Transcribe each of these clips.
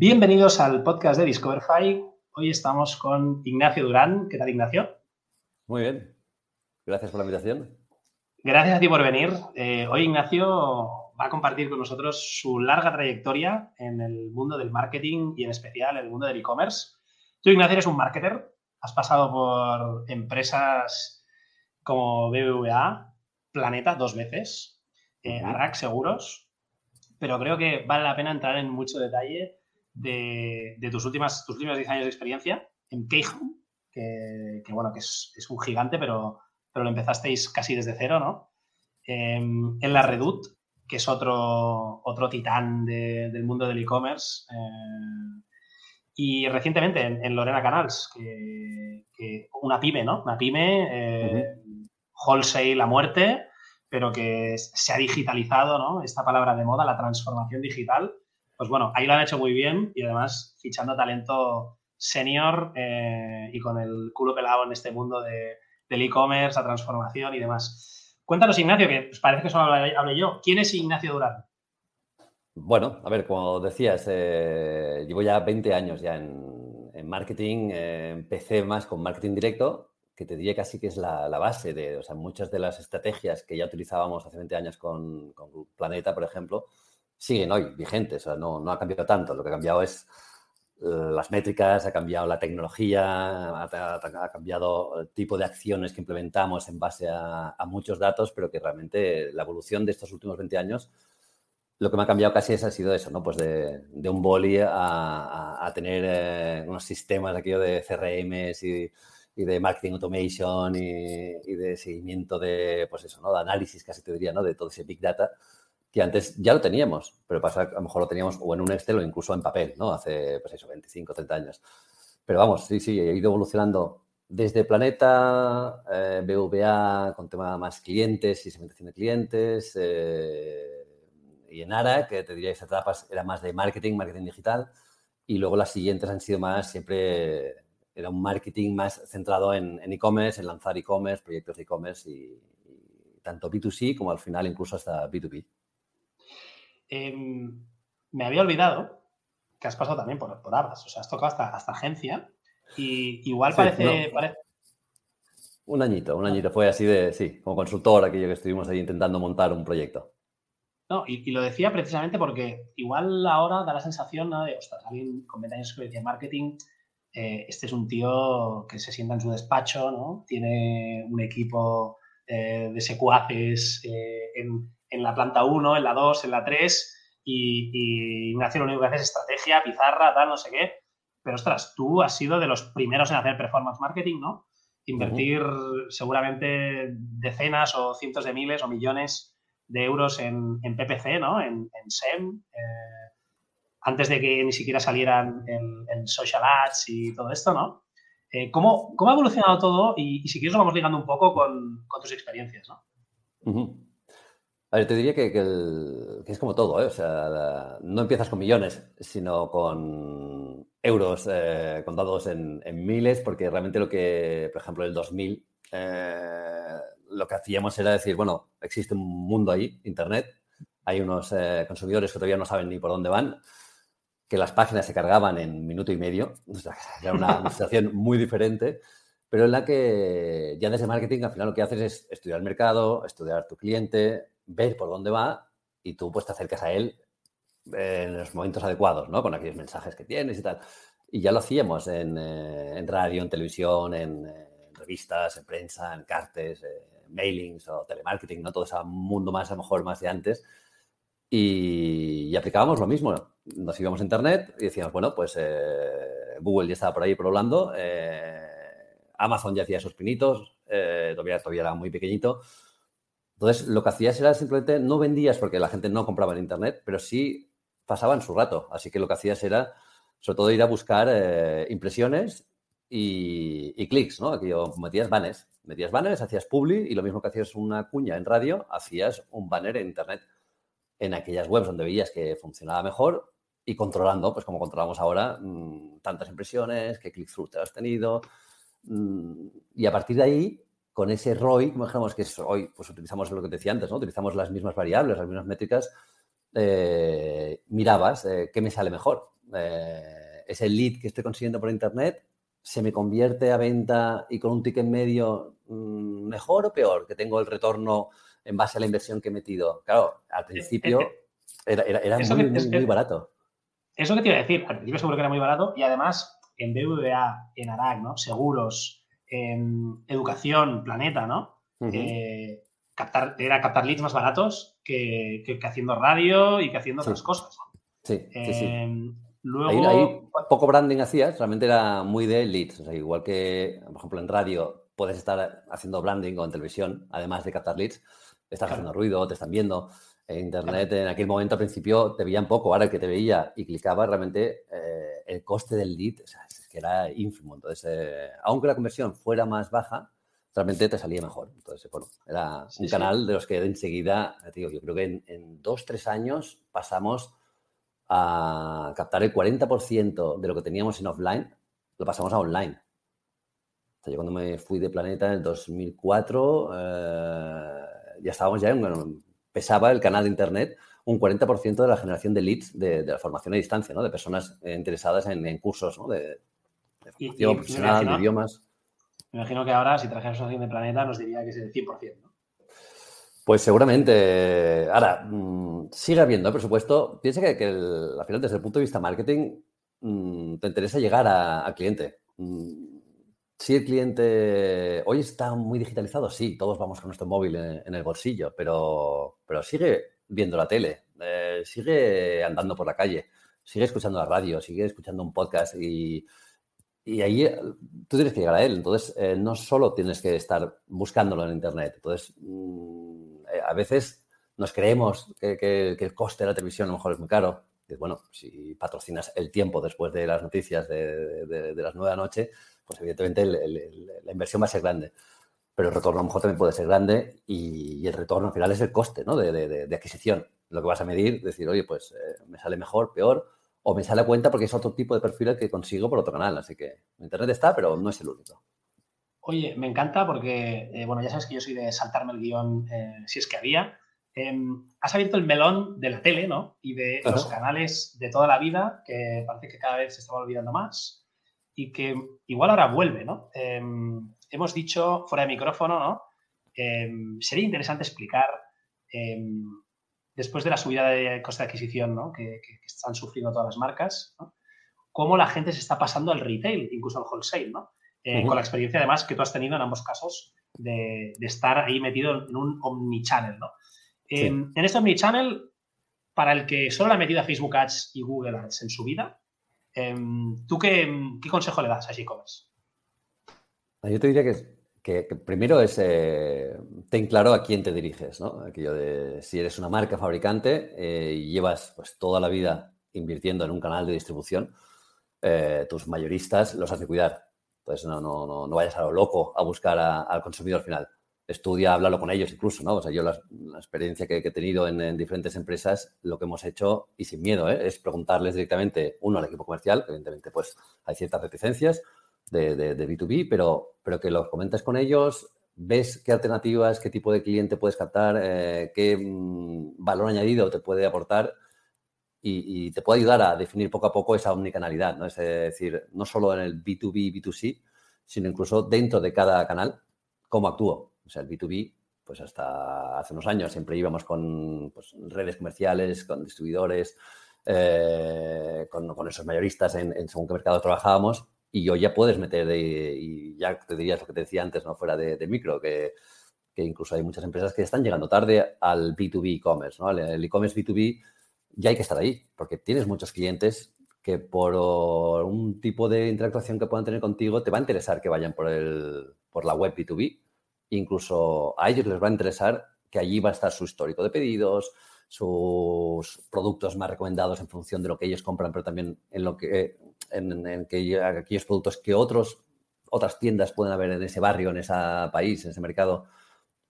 Bienvenidos al podcast de Discoverify. Hoy estamos con Ignacio Durán. ¿Qué tal, Ignacio? Muy bien. Gracias por la invitación. Gracias a ti por venir. Eh, hoy Ignacio va a compartir con nosotros su larga trayectoria en el mundo del marketing y en especial en el mundo del e-commerce. Tú, Ignacio, eres un marketer. Has pasado por empresas como BBVA, Planeta dos veces, eh, Arac Seguros, pero creo que vale la pena entrar en mucho detalle de, tus, últimas, tus últimos 10 años de experiencia en Keyhome, que, bueno, que es, un gigante, pero, pero lo empezasteis casi desde cero, ¿no? Em, en la Redut, que es otro, otro titán del mundo del e-commerce. Eh, y recientemente en, Lorena Canals, que, una pyme, ¿no? Una pyme, eh, wholesale a muerte, pero que se ha digitalizado, ¿no? Esta palabra de moda, la transformación digital. Pues bueno, ahí lo han hecho muy bien y además fichando talento senior eh, y con el culo pelado en este mundo de, del e-commerce, la transformación y demás. Cuéntanos, Ignacio, que parece que solo hablé yo. ¿Quién es Ignacio Durán? Bueno, a ver, como decías, eh, llevo ya 20 años ya en, marketing. Eh, empecé más con marketing directo, que te diría casi que es la, base de, o sea, muchas de las estrategias que ya utilizábamos hace 20 años con, Planeta, por ejemplo, siguen hoy vigentes. O sea, no, no ha cambiado tanto. Lo que ha cambiado es eh, las métricas, ha cambiado la tecnología, ha, cambiado el tipo de acciones que implementamos en base a, a, muchos datos, pero que realmente la evolución de estos últimos 20 años lo que me ha cambiado casi es, ha sido eso, ¿no? Pues de, un boli a, tener eh, unos sistemas aquí de CRMs y, de marketing automation y, de seguimiento de, pues eso, ¿no? De análisis, casi te diría, ¿no? De todo ese big data que antes ya lo teníamos, pero pasa, a lo mejor lo teníamos o en un Excel o incluso en papel, ¿no? Hace, pues eso, 25, 30 años. Pero vamos, sí, sí, he ido evolucionando desde Planeta, eh, BVA con tema más clientes y segmentación de clientes, eh, y en ARA, que te diría que etapas era más de marketing, marketing digital, y luego las siguientes han sido más, siempre era un marketing más centrado en e-commerce, en, lanzar e-commerce, proyectos de e-commerce y, tanto B2C como al final incluso hasta B2B. Em, me había olvidado que has pasado también por, por o sea, has tocado hasta, hasta agencia y igual parece, Un añito, un añito. Fue así de, sí, como consultor, aquello que estuvimos ahí intentando montar un proyecto. No, y, lo decía precisamente porque igual ahora da la sensación de, ostras, alguien con 20 años de experiencia en marketing, eh, este es un tío que se sienta en su despacho, ¿no? Tiene un equipo eh, de secuaces eh, en, la planta 1, en la 2, en la 3, y, y Ignacio lo único que hace es estrategia, pizarra, tal, no sé qué. Pero ostras, tú has sido de los primeros en hacer performance marketing, ¿no? Invertir seguramente decenas o cientos de miles o millones de euros en, PPC, ¿no? En, SEM, eh, antes de que ni siquiera salieran en, social ads y todo esto, ¿no? Eh, ¿cómo, ha evolucionado todo? Y, si quieres lo vamos ligando un poco con, tus experiencias, ¿no? Te diría que, es como todo, ¿eh? O sea, no empiezas con millones, sino con euros eh, contados en, miles, porque realmente lo que, por ejemplo, el 2000 lo que hacíamos era decir, bueno, existe un mundo ahí, Internet, hay unos eh, consumidores que todavía no saben ni por dónde van, que las páginas se cargaban en minuto y medio, era una, situación muy diferente, pero en la que ya desde marketing al final lo que haces es estudiar el mercado, estudiar tu cliente, ver por dónde va y tú pues te acercas a él en los momentos adecuados, ¿no? Con aquellos mensajes que tienes y tal. Y ya lo hacíamos en, eh, radio, en televisión, en, revistas, en prensa, en cartes, eh, mailings o telemarketing, ¿no? Todo ese mundo más, a lo mejor, más de antes. Y, aplicábamos lo mismo. Nos íbamos a Internet y decíamos, bueno, pues eh, Google ya estaba por ahí probando, eh, Amazon ya hacía sus pinitos, todavía, todavía era muy pequeñito. Entonces, lo que hacías era simplemente, no vendías porque la gente no compraba en Internet, pero sí pasaban su rato. Así que lo que hacías era, sobre todo, ir a buscar impresiones y, y clics, ¿no? Aquí metías banners metías banners, hacías publi y lo mismo que hacías una cuña en radio, hacías un banner en internet en aquellas webs donde veías que funcionaba mejor y controlando, pues como controlamos ahora, mm, tantas impresiones, qué click-through te has tenido. Mm, y a partir de ahí, con ese ROI, como dijéramos que es hoy, pues utilizamos lo que te decía antes, ¿no? Utilizamos las mismas variables, las mismas métricas, eh, mirabas eh, qué me sale mejor. eh, ese lead que estoy consiguiendo por Internet se me convierte a venta y con un ticket medio mm, mejor o peor, que tengo el retorno en base a la inversión que he metido. Claro, al principio era, muy, barato. Eso que te iba a decir, al principio seguro que era muy barato y además en BBVA, en ARAC, ¿no? Seguros, en educación, planeta, ¿no? Eh, captar, era captar leads más baratos que, haciendo radio y que haciendo otras cosas. Sí, sí, sí. Em, luego... poco branding hacías, realmente era muy de leads. O sea, igual que, por ejemplo, en radio puedes estar haciendo branding o en televisión, además de captar leads, estás haciendo ruido, te están viendo. Internet, en aquel momento al principio te veían poco, ahora el que te veía y clicaba, realmente eh, el coste del lead o sea, es que era ínfimo. Entonces, eh, aunque la conversión fuera más baja, realmente te salía mejor. Entonces, bueno, era un canal de los que enseguida, digo, yo creo que en, en dos, tres años pasamos a captar el 40% de lo que teníamos en offline, lo pasamos a online. yo cuando me fui de Planeta en el 2004, eh, ya estábamos ya, en, pesaba el canal de Internet un 40% de la generación de leads de, la formación a distancia, ¿no? De personas interesadas en, cursos, ¿no? De, formación profesional, de idiomas. Me imagino que ahora, si trajeras una de Planeta, nos diría que es el 100%, ¿no? Pues seguramente. Ahora, mm, sigue habiendo presupuesto. Piensa que, al final, desde el punto de vista marketing, mm, te interesa llegar al cliente. Mm, si el cliente hoy está muy digitalizado, sí, todos vamos con nuestro móvil en, el bolsillo, pero, pero sigue viendo la tele, eh, sigue andando por la calle, sigue escuchando la radio, sigue escuchando un podcast y, y ahí eh, tú tienes que llegar a él. Entonces, eh, no solo tienes que estar buscándolo en Internet. Entonces, eh, a veces nos creemos que, el coste de la televisión a lo mejor es muy caro. Bueno, si patrocinas el tiempo después de las noticias de, las nueve de la noche, pues evidentemente la inversión va a ser grande. Pero el retorno a lo mejor también puede ser grande y, el retorno al final es el coste ¿no? de, adquisición. Lo que vas a medir, decir, oye, pues eh, me sale mejor, peor, o me sale a cuenta porque es otro tipo de perfil que consigo por otro canal. Así que Internet está, pero no es el único. Oye, me encanta porque, eh, bueno, ya sabes que yo soy de saltarme el guion eh, si es que había. Em, has abierto el melón de la tele, ¿no? Y de los canales de toda la vida, que parece que cada vez se estaba olvidando más y que igual ahora vuelve, ¿no? Em, hemos dicho fuera de micrófono, ¿no? Em, sería interesante explicar, después de la subida de coste de adquisición, ¿no? Que, que, están sufriendo todas las marcas, ¿no? Cómo la gente se está pasando al retail, incluso al wholesale, ¿no? Eh, con la experiencia además que tú has tenido en ambos casos de, estar ahí metido en un omnichannel, ¿no? En, este omnichannel, para el que solo le ha metido a Facebook Ads y Google Ads en su vida, em, ¿tú qué, consejo le das a e-commerce? Yo te diría que, primero es eh, ten claro a quién te diriges, ¿no? Si eres una marca fabricante eh, y llevas pues toda la vida invirtiendo en un canal de distribución, tus mayoristas los has cuidar. Entonces, no, no, no, no vayas a lo loco a buscar al consumidor final. Estudia, háblalo con ellos incluso, ¿no? O sea, yo la, experiencia que, he tenido en, diferentes empresas, lo que hemos hecho, y sin miedo, ¿eh? es preguntarles directamente, uno, al equipo comercial, evidentemente, pues hay ciertas reticencias de, de, B2B, pero, pero que los comentes con ellos, ves qué alternativas, qué tipo de cliente puedes captar, eh, qué mm, valor añadido te puede aportar y, te puede ayudar a definir poco a poco esa omnicanalidad, ¿no? Es decir, no solo en el B2B, B2C, sino incluso dentro de cada canal, cómo actúo. O sea, el B2B, pues hasta hace unos años siempre íbamos con pues, redes comerciales, con distribuidores, eh, con, esos mayoristas en, según qué mercado trabajábamos y hoy ya puedes meter, y ya te dirías lo que te decía antes, no fuera de, micro, que, que, incluso hay muchas empresas que están llegando tarde al B2B e-commerce, ¿no? El e-commerce B2B ya hay que estar ahí, porque tienes muchos clientes que por un tipo de interactuación que puedan tener contigo te va a interesar que vayan por, el, por la web B2B. Incluso a ellos les va a interesar que allí va a estar su histórico de pedidos, sus productos más recomendados en función de lo que ellos compran, pero también en lo que en, que aquellos productos que otros otras tiendas pueden haber en ese barrio, en ese país, en ese mercado,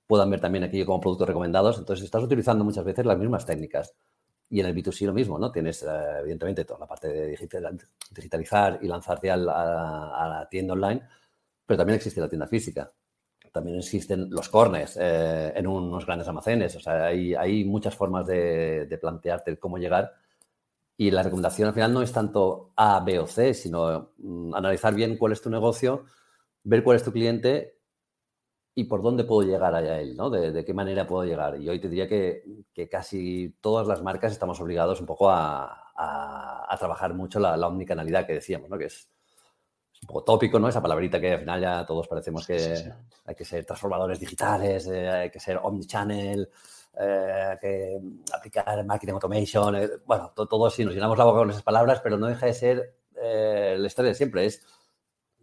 puedan ver también aquí como productos recomendados. Entonces, estás utilizando muchas veces las mismas técnicas. Y en el B2C lo mismo, ¿no? Tienes, eh, evidentemente, toda la parte de digitalizar y lanzarte a la, tienda online, pero también existe la tienda física. También existen los corners eh, en unos grandes almacenes. O sea, hay, hay muchas formas de, plantearte cómo llegar Y la recomendación al final no es tanto A, B o C, sino mm, analizar bien cuál es tu negocio, ver cuál es tu cliente y por dónde puedo llegar a él, ¿no? De, qué manera puedo llegar. Y hoy te diría que, casi todas las marcas estamos obligados un poco a, trabajar mucho la, la, omnicanalidad que decíamos, ¿no? Que es, un poco tópico, ¿no? Esa palabrita que al final ya todos parecemos que hay que ser transformadores digitales, eh, hay que ser omnichannel, eh, hay que aplicar marketing automation. Eh, bueno, todo, sí, nos llenamos la boca con esas palabras, pero no deja de ser la historia de siempre. Es,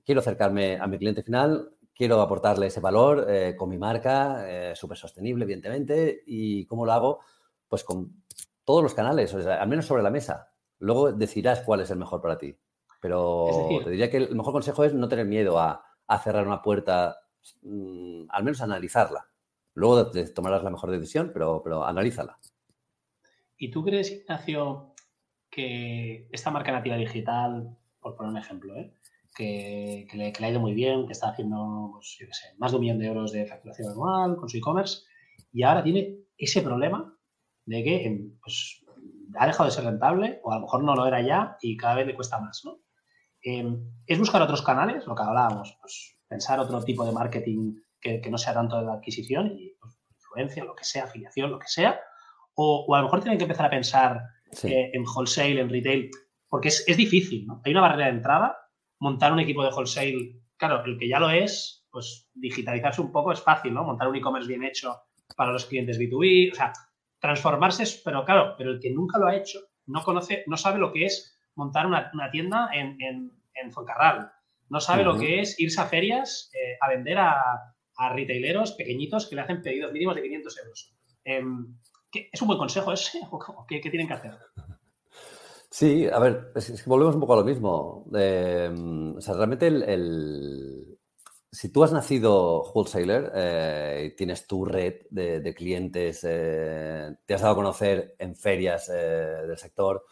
quiero acercarme a mi cliente final, quiero aportarle ese valor con mi marca, súper sostenible, evidentemente, y ¿cómo lo hago? Pues con todos los canales, al menos sobre la mesa. Luego decidirás cuál es el mejor para ti. Pero te diría que el mejor consejo es no tener miedo a, cerrar una puerta, mm, al menos analizarla. Luego tomarás la mejor decisión, pero, pero analízala. ¿Y tú crees, Ignacio, que esta marca nativa digital, por poner un ejemplo, ¿eh? que, le, ha ido muy bien, que está haciendo, pues, yo qué sé, más de un millón de euros de facturación anual con su e-commerce, y ahora tiene ese problema de que em, pues, ha dejado de ser rentable, o a lo mejor no lo era ya, y cada vez le cuesta más, ¿no? Em, es buscar otros canales, lo que hablábamos, pues pensar otro tipo de marketing que, no sea tanto de la adquisición y pues, influencia, lo que sea, afiliación, lo que sea, o, a lo mejor tienen que empezar a pensar eh, en wholesale, en retail, porque es, difícil, ¿no? Hay una barrera de entrada, montar un equipo de wholesale, claro, el que ya lo es, pues digitalizarse un poco es fácil, ¿no? Montar un e-commerce bien hecho para los clientes B2B, o sea, transformarse, pero claro, pero el que nunca lo ha hecho no conoce, no sabe lo que es montar una, tienda en, en, en, Foncarral. No sabe lo que es irse a ferias eh, a vender a, retaileros pequeñitos que le hacen pedidos mínimos de 500 euros. Em, ¿Es un buen consejo ese o qué, tienen que hacer? Sí, a ver, es, que volvemos un poco a lo mismo. Em, o sea, realmente el, si tú has nacido wholesaler eh, y tienes tu red de, clientes, eh, te has dado a conocer en ferias del sector,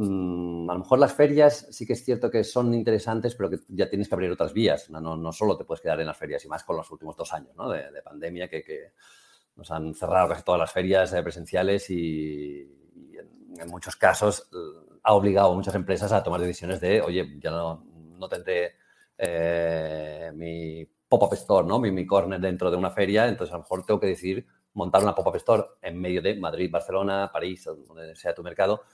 a lo mejor las ferias sí que es cierto que son interesantes, pero que ya tienes que abrir otras vías. No, no solo te puedes quedar en las ferias y más con los últimos dos años de, pandemia que, nos han cerrado casi todas las ferias eh, presenciales y, en, muchos casos eh, ha obligado a muchas empresas a tomar decisiones de, oye, ya no, no tendré eh, mi pop-up store, ¿no? Mi, mi, corner dentro de una feria, entonces a lo mejor tengo que decidir montar una pop-up store en medio de Madrid, Barcelona, París, donde sea tu mercado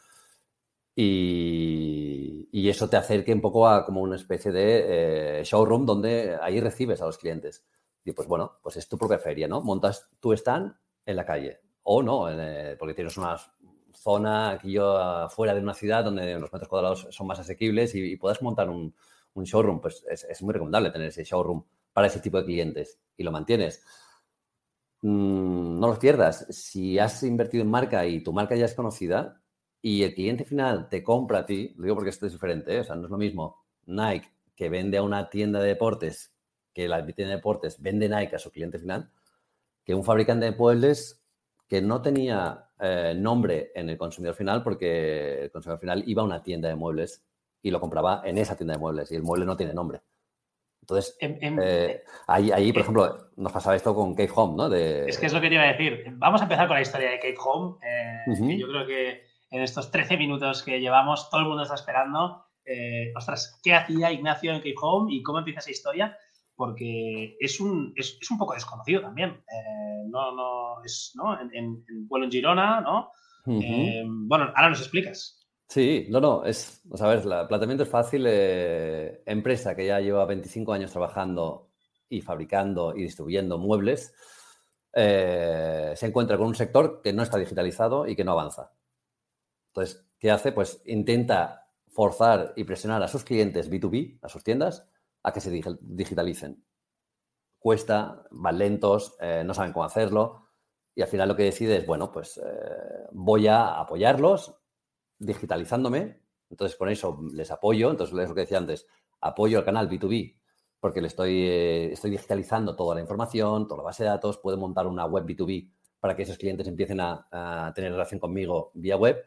y, eso te acerque un poco a como una especie de eh, showroom donde ahí recibes a los clientes. Y pues bueno, pues es tu propia feria, ¿no? Montas tu stand en la calle o no, eh, porque tienes una zona aquí yo fuera de una ciudad donde los metros cuadrados son más asequibles y, puedas montar un, showroom. Pues es, muy recomendable tener ese showroom para ese tipo de clientes y lo mantienes. Mm, no los pierdas. Si has invertido en marca y tu marca ya es conocida, y el cliente final te compra a ti, lo digo porque esto es diferente, ¿eh? o sea, no es lo mismo Nike que vende a una tienda de deportes, que la tienda de deportes vende Nike a su cliente final, que un fabricante de muebles que no tenía eh, nombre en el consumidor final porque el consumidor final iba a una tienda de muebles y lo compraba en esa tienda de muebles y el mueble no tiene nombre. Entonces, eh, ahí, ahí, por ejemplo, nos pasaba esto con Cave Home, ¿no? Es que es lo que te iba a decir. Vamos a empezar con la historia de Cave Home, que yo creo que en estos 13 minutos que llevamos, todo el mundo está esperando. Eh, ostras, ¿qué hacía Ignacio en Cape Home y cómo empieza esa historia? Porque es un, es, un poco desconocido también. Eh, no, no, es, ¿no? En, en, en Girona, ¿no? Eh, bueno, ahora nos explicas. Sí, no, no, es, a ver, el planteamiento es fácil. empresa que ya lleva 25 años trabajando y fabricando y distribuyendo muebles, se encuentra con un sector que no está digitalizado y que no avanza. Entonces, ¿qué hace? Pues intenta forzar y presionar a sus clientes B2B, a sus tiendas, a que se digitalicen. Cuesta, van lentos, eh, no saben cómo hacerlo y al final lo que decide es, bueno, pues eh, voy a apoyarlos digitalizándome, entonces con eso les apoyo, entonces es lo que decía antes, apoyo al canal B2B porque le estoy, eh, estoy digitalizando toda la información, toda la base de datos, puedo montar una web B2B para que esos clientes empiecen a, a tener relación conmigo vía web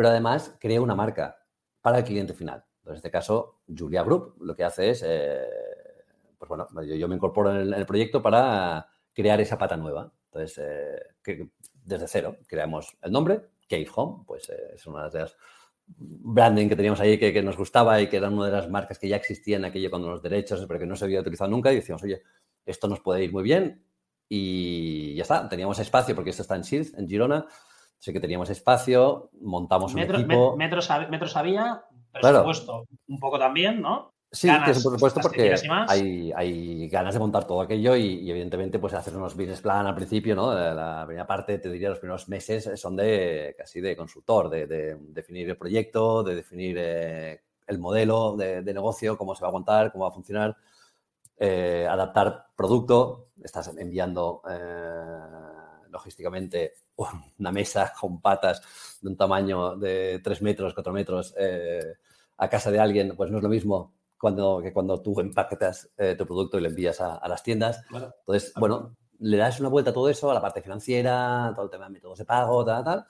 pero además crea una marca para el cliente final. en este caso, Julia Group lo que hace es, eh, pues bueno, yo, me incorporo en el, proyecto para crear esa pata nueva. Entonces, eh, desde cero creamos el nombre, Cave Home, pues eh, es una de las branding que teníamos ahí que, nos gustaba y que era una de las marcas que ya existían aquello con los derechos, pero que no se había utilizado nunca. Y decíamos, oye, esto nos puede ir muy bien. Y ya está, teníamos espacio porque esto está en Shield, en Girona. Sé que teníamos espacio, montamos un equipo. metros, metros había, presupuesto un poco también, ¿no? Sí, que es por supuesto porque hay, hay, ganas de montar todo aquello y, evidentemente pues hacer unos business plan al principio, ¿no? La primera parte, te diría, los primeros meses son de casi de consultor, de, definir el proyecto, de definir eh, el modelo de, negocio, cómo se va a contar, cómo va a funcionar, eh, adaptar producto, estás enviando eh, logísticamente una mesa con patas de un tamaño de 3 metros, 4 metros a casa de alguien, pues no es lo mismo cuando, que cuando tú empaquetas eh, tu producto y lo envías a, las tiendas. Entonces, bueno, le das una vuelta a todo eso, a la parte financiera, todo el tema de métodos de pago, tal, tal.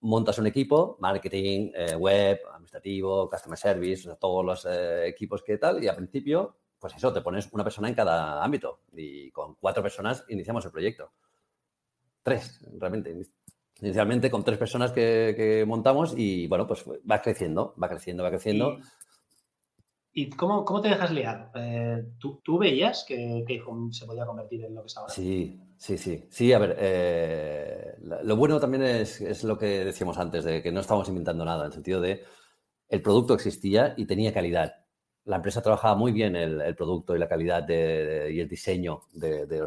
Montas un equipo, marketing, eh, web, administrativo, customer service, todos los eh, equipos que tal. Y al principio, pues eso, te pones una persona en cada ámbito. Y con cuatro personas iniciamos el proyecto. Tres, realmente. Inicialmente con tres personas que, montamos y bueno, pues va creciendo, va creciendo, va creciendo. ¿Y cómo, cómo te dejas liar? Eh, ¿tú, ¿tú, veías que, que, se podía convertir en lo que está ahora? Sí, sí, sí. Sí, a ver, eh, lo bueno también es, es, lo que decíamos antes, de que no estamos inventando nada, en el sentido de el producto existía y tenía calidad. La empresa trabajaba muy bien el, el producto y la calidad de, y el diseño de, del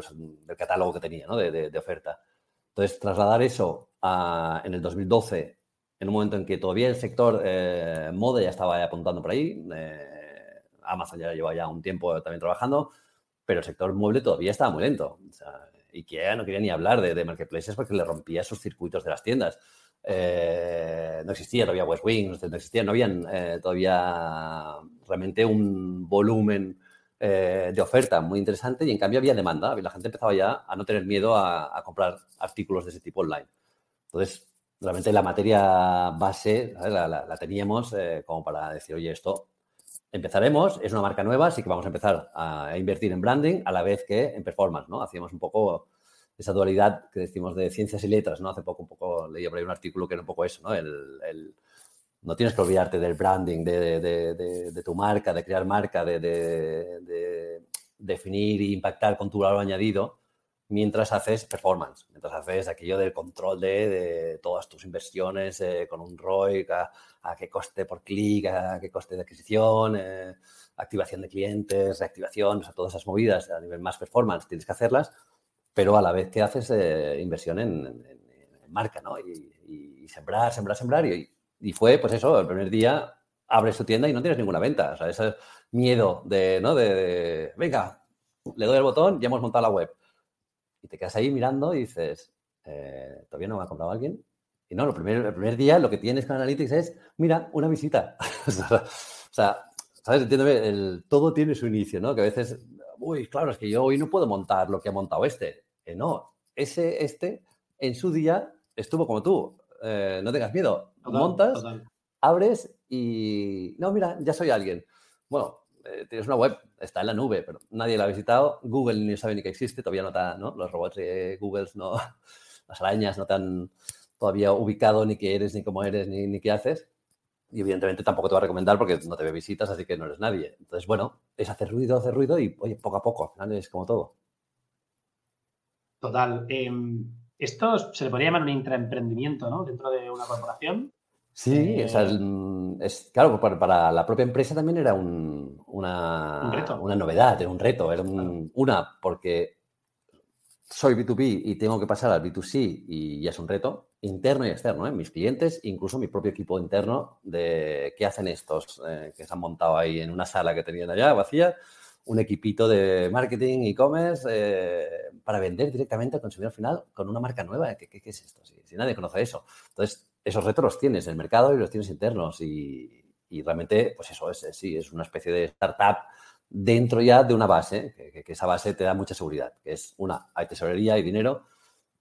catálogo que tenía, ¿no? de, oferta. Entonces, trasladar eso en el 2012, en un momento en que todavía el sector eh, moda ya estaba apuntando por ahí, eh, Amazon ya lleva ya un tiempo también trabajando, pero el sector mueble todavía estaba muy lento. O sea, IKEA no quería ni hablar de, marketplaces porque le rompía sus circuitos de las tiendas. Eh, no existía todavía West Wing, no existía, no habían eh, todavía realmente un volumen eh, de oferta muy interesante y en cambio había demanda. La gente empezaba ya a no tener miedo a, comprar artículos de ese tipo online. Entonces, realmente la materia base la, teníamos como para decir, oye, esto empezaremos, es una marca nueva, así que vamos a empezar a invertir en branding a la vez que en performance, ¿no? Hacíamos un poco esa dualidad que decimos de ciencias y letras, ¿no? Hace poco un poco leía por ahí un artículo que era un poco eso, ¿no? El, no tienes que olvidarte del branding, de, tu marca, de crear marca, de, definir e impactar con tu valor añadido mientras haces performance, mientras haces aquello del control de, todas tus inversiones eh, con un ROI, a qué coste por clic, a qué coste de adquisición, eh, activación de clientes, reactivación, o todas esas movidas a nivel más performance tienes que hacerlas, pero a la vez que haces eh, inversión en, marca, ¿no? Y, sembrar, sembrar, sembrar. Y, y, fue, pues eso, el primer día abres tu tienda y no tienes ninguna venta. O sea, ese miedo de, ¿no? De, venga, le doy el botón, ya hemos montado la web. Y te quedas ahí mirando y dices, eh, ¿todavía no me ha comprado alguien? Y no, el primer día lo que tienes con Analytics es, mira, una visita. o sea, ¿sabes? Entiéndeme, el, todo tiene su inicio, ¿no? Que a veces, uy, claro, es que yo hoy no puedo montar lo que ha montado este. Eh, no, ese, este, en su día estuvo como tú. Eh, no tengas miedo. Montas, abres y, no, mira, ya soy alguien. Bueno, eh, tienes una web, está en la nube, pero nadie la ha visitado. Google ni sabe ni que existe, todavía no está, ¿no? Los robots de Google, no, las arañas no están todavía ubicado ni qué eres, ni cómo eres, ni, ni qué haces. Y evidentemente tampoco te va a recomendar porque no te ve visitas, así que no eres nadie. Entonces, bueno, es hacer ruido, hacer ruido y, oye, poco a poco, al final es como todo. Total. Em, esto se le podría llamar un intraemprendimiento, ¿no? Dentro de una corporación. Sí, o sea, eh, es, claro, para, la propia empresa también era un, una, una novedad, era un reto, era una, porque soy B2B y tengo que pasar al B2C y ya es un reto interno y externo, ¿eh? mis clientes, incluso mi propio equipo interno de qué hacen estos eh, que se han montado ahí en una sala que tenían allá vacía, un equipito de marketing, e-commerce, eh, para vender directamente al consumidor final con una marca nueva. ¿Qué, es esto? Si, nadie conoce eso. Entonces, esos retos los tienes en el mercado y los tienes internos y, y realmente, pues eso es, sí, es una especie de startup dentro ya de una base, que, esa base te da mucha seguridad, que es una, hay tesorería, hay dinero,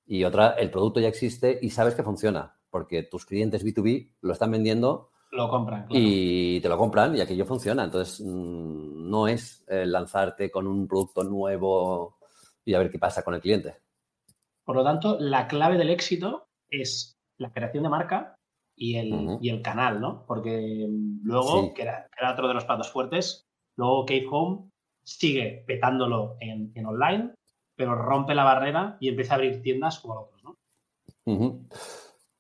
y otra, el producto ya existe y sabes que funciona, porque tus clientes B2B lo están vendiendo. Lo compran. Y te lo compran y aquello funciona. Entonces, mm, no es lanzarte con un producto nuevo y a ver qué pasa con el cliente. Por lo tanto, la clave del éxito es la creación de marca y el, y el canal, ¿no? Porque luego, que, era, otro de los platos fuertes, luego Cave Home sigue petándolo en, online, pero rompe la barrera y empieza a abrir tiendas como locos, ¿no?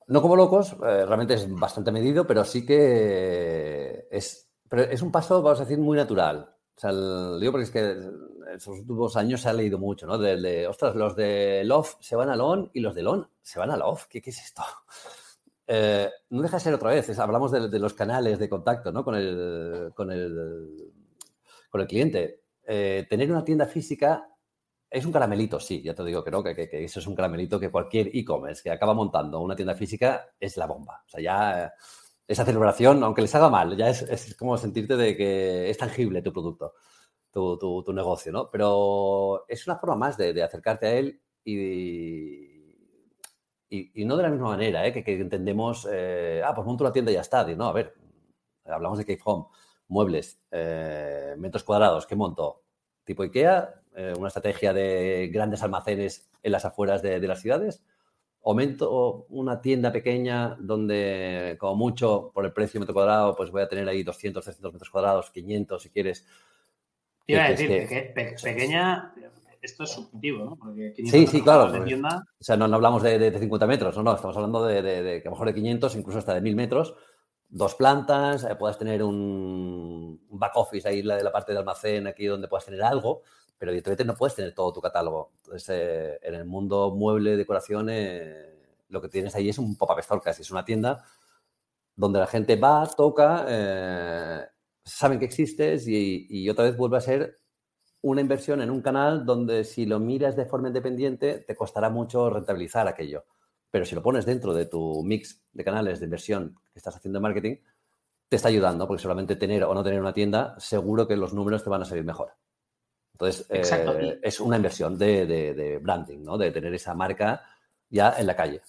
No como locos, eh, realmente es bastante medido, pero sí que es, pero es un paso, vamos a decir, muy natural. O sea, digo porque es que en estos últimos años se ha leído mucho, ¿no? De, ostras, los de Love se van a LON y los de LON se van a Love. ¿Qué, es esto? Eh, no deja de ser otra vez, hablamos de, los canales de contacto ¿no? con, el, con, el, con el cliente. Eh, tener una tienda física es un caramelito, sí, ya te digo que no, que, que, eso es un caramelito que cualquier e-commerce que acaba montando una tienda física es la bomba. O sea, ya esa celebración, aunque les haga mal, ya es, como sentirte de que es tangible tu producto, tu, negocio, ¿no? Pero es una forma más de, acercarte a él y, y, no de la misma manera, ¿eh? que, entendemos, eh, ah, pues monto una tienda y ya está. no, a ver, hablamos de Cave Home, muebles, eh, metros cuadrados, ¿qué monto? Tipo IKEA, eh, una estrategia de grandes almacenes en las afueras de, las ciudades. Aumento una tienda pequeña donde, como mucho, por el precio metro cuadrado, pues voy a tener ahí 200, 300 metros cuadrados, 500 si quieres. Iba a decir, que, pequeña, esto es subjetivo, ¿no? Porque sí, sí, claro. Pues, o sea, no, hablamos de, 50 metros, no, no, estamos hablando de, de, que a lo mejor de 500, incluso hasta de 1000 metros, dos plantas, eh, puedas tener un, back office ahí de la parte de almacén, aquí donde puedas tener algo, pero evidentemente no puedes tener todo tu catálogo. Entonces, eh, en el mundo mueble, decoración, eh, lo que tienes ahí es un pop-up store es una tienda donde la gente va, toca, eh, saben que existes y, otra vez vuelve a ser una inversión en un canal donde si lo miras de forma independiente te costará mucho rentabilizar aquello. Pero si lo pones dentro de tu mix de canales de inversión que estás haciendo en marketing, te está ayudando, porque solamente tener o no tener una tienda, seguro que los números te van a salir mejor. Entonces, eh, es una inversión de, branding, ¿no? De tener esa marca ya en la calle.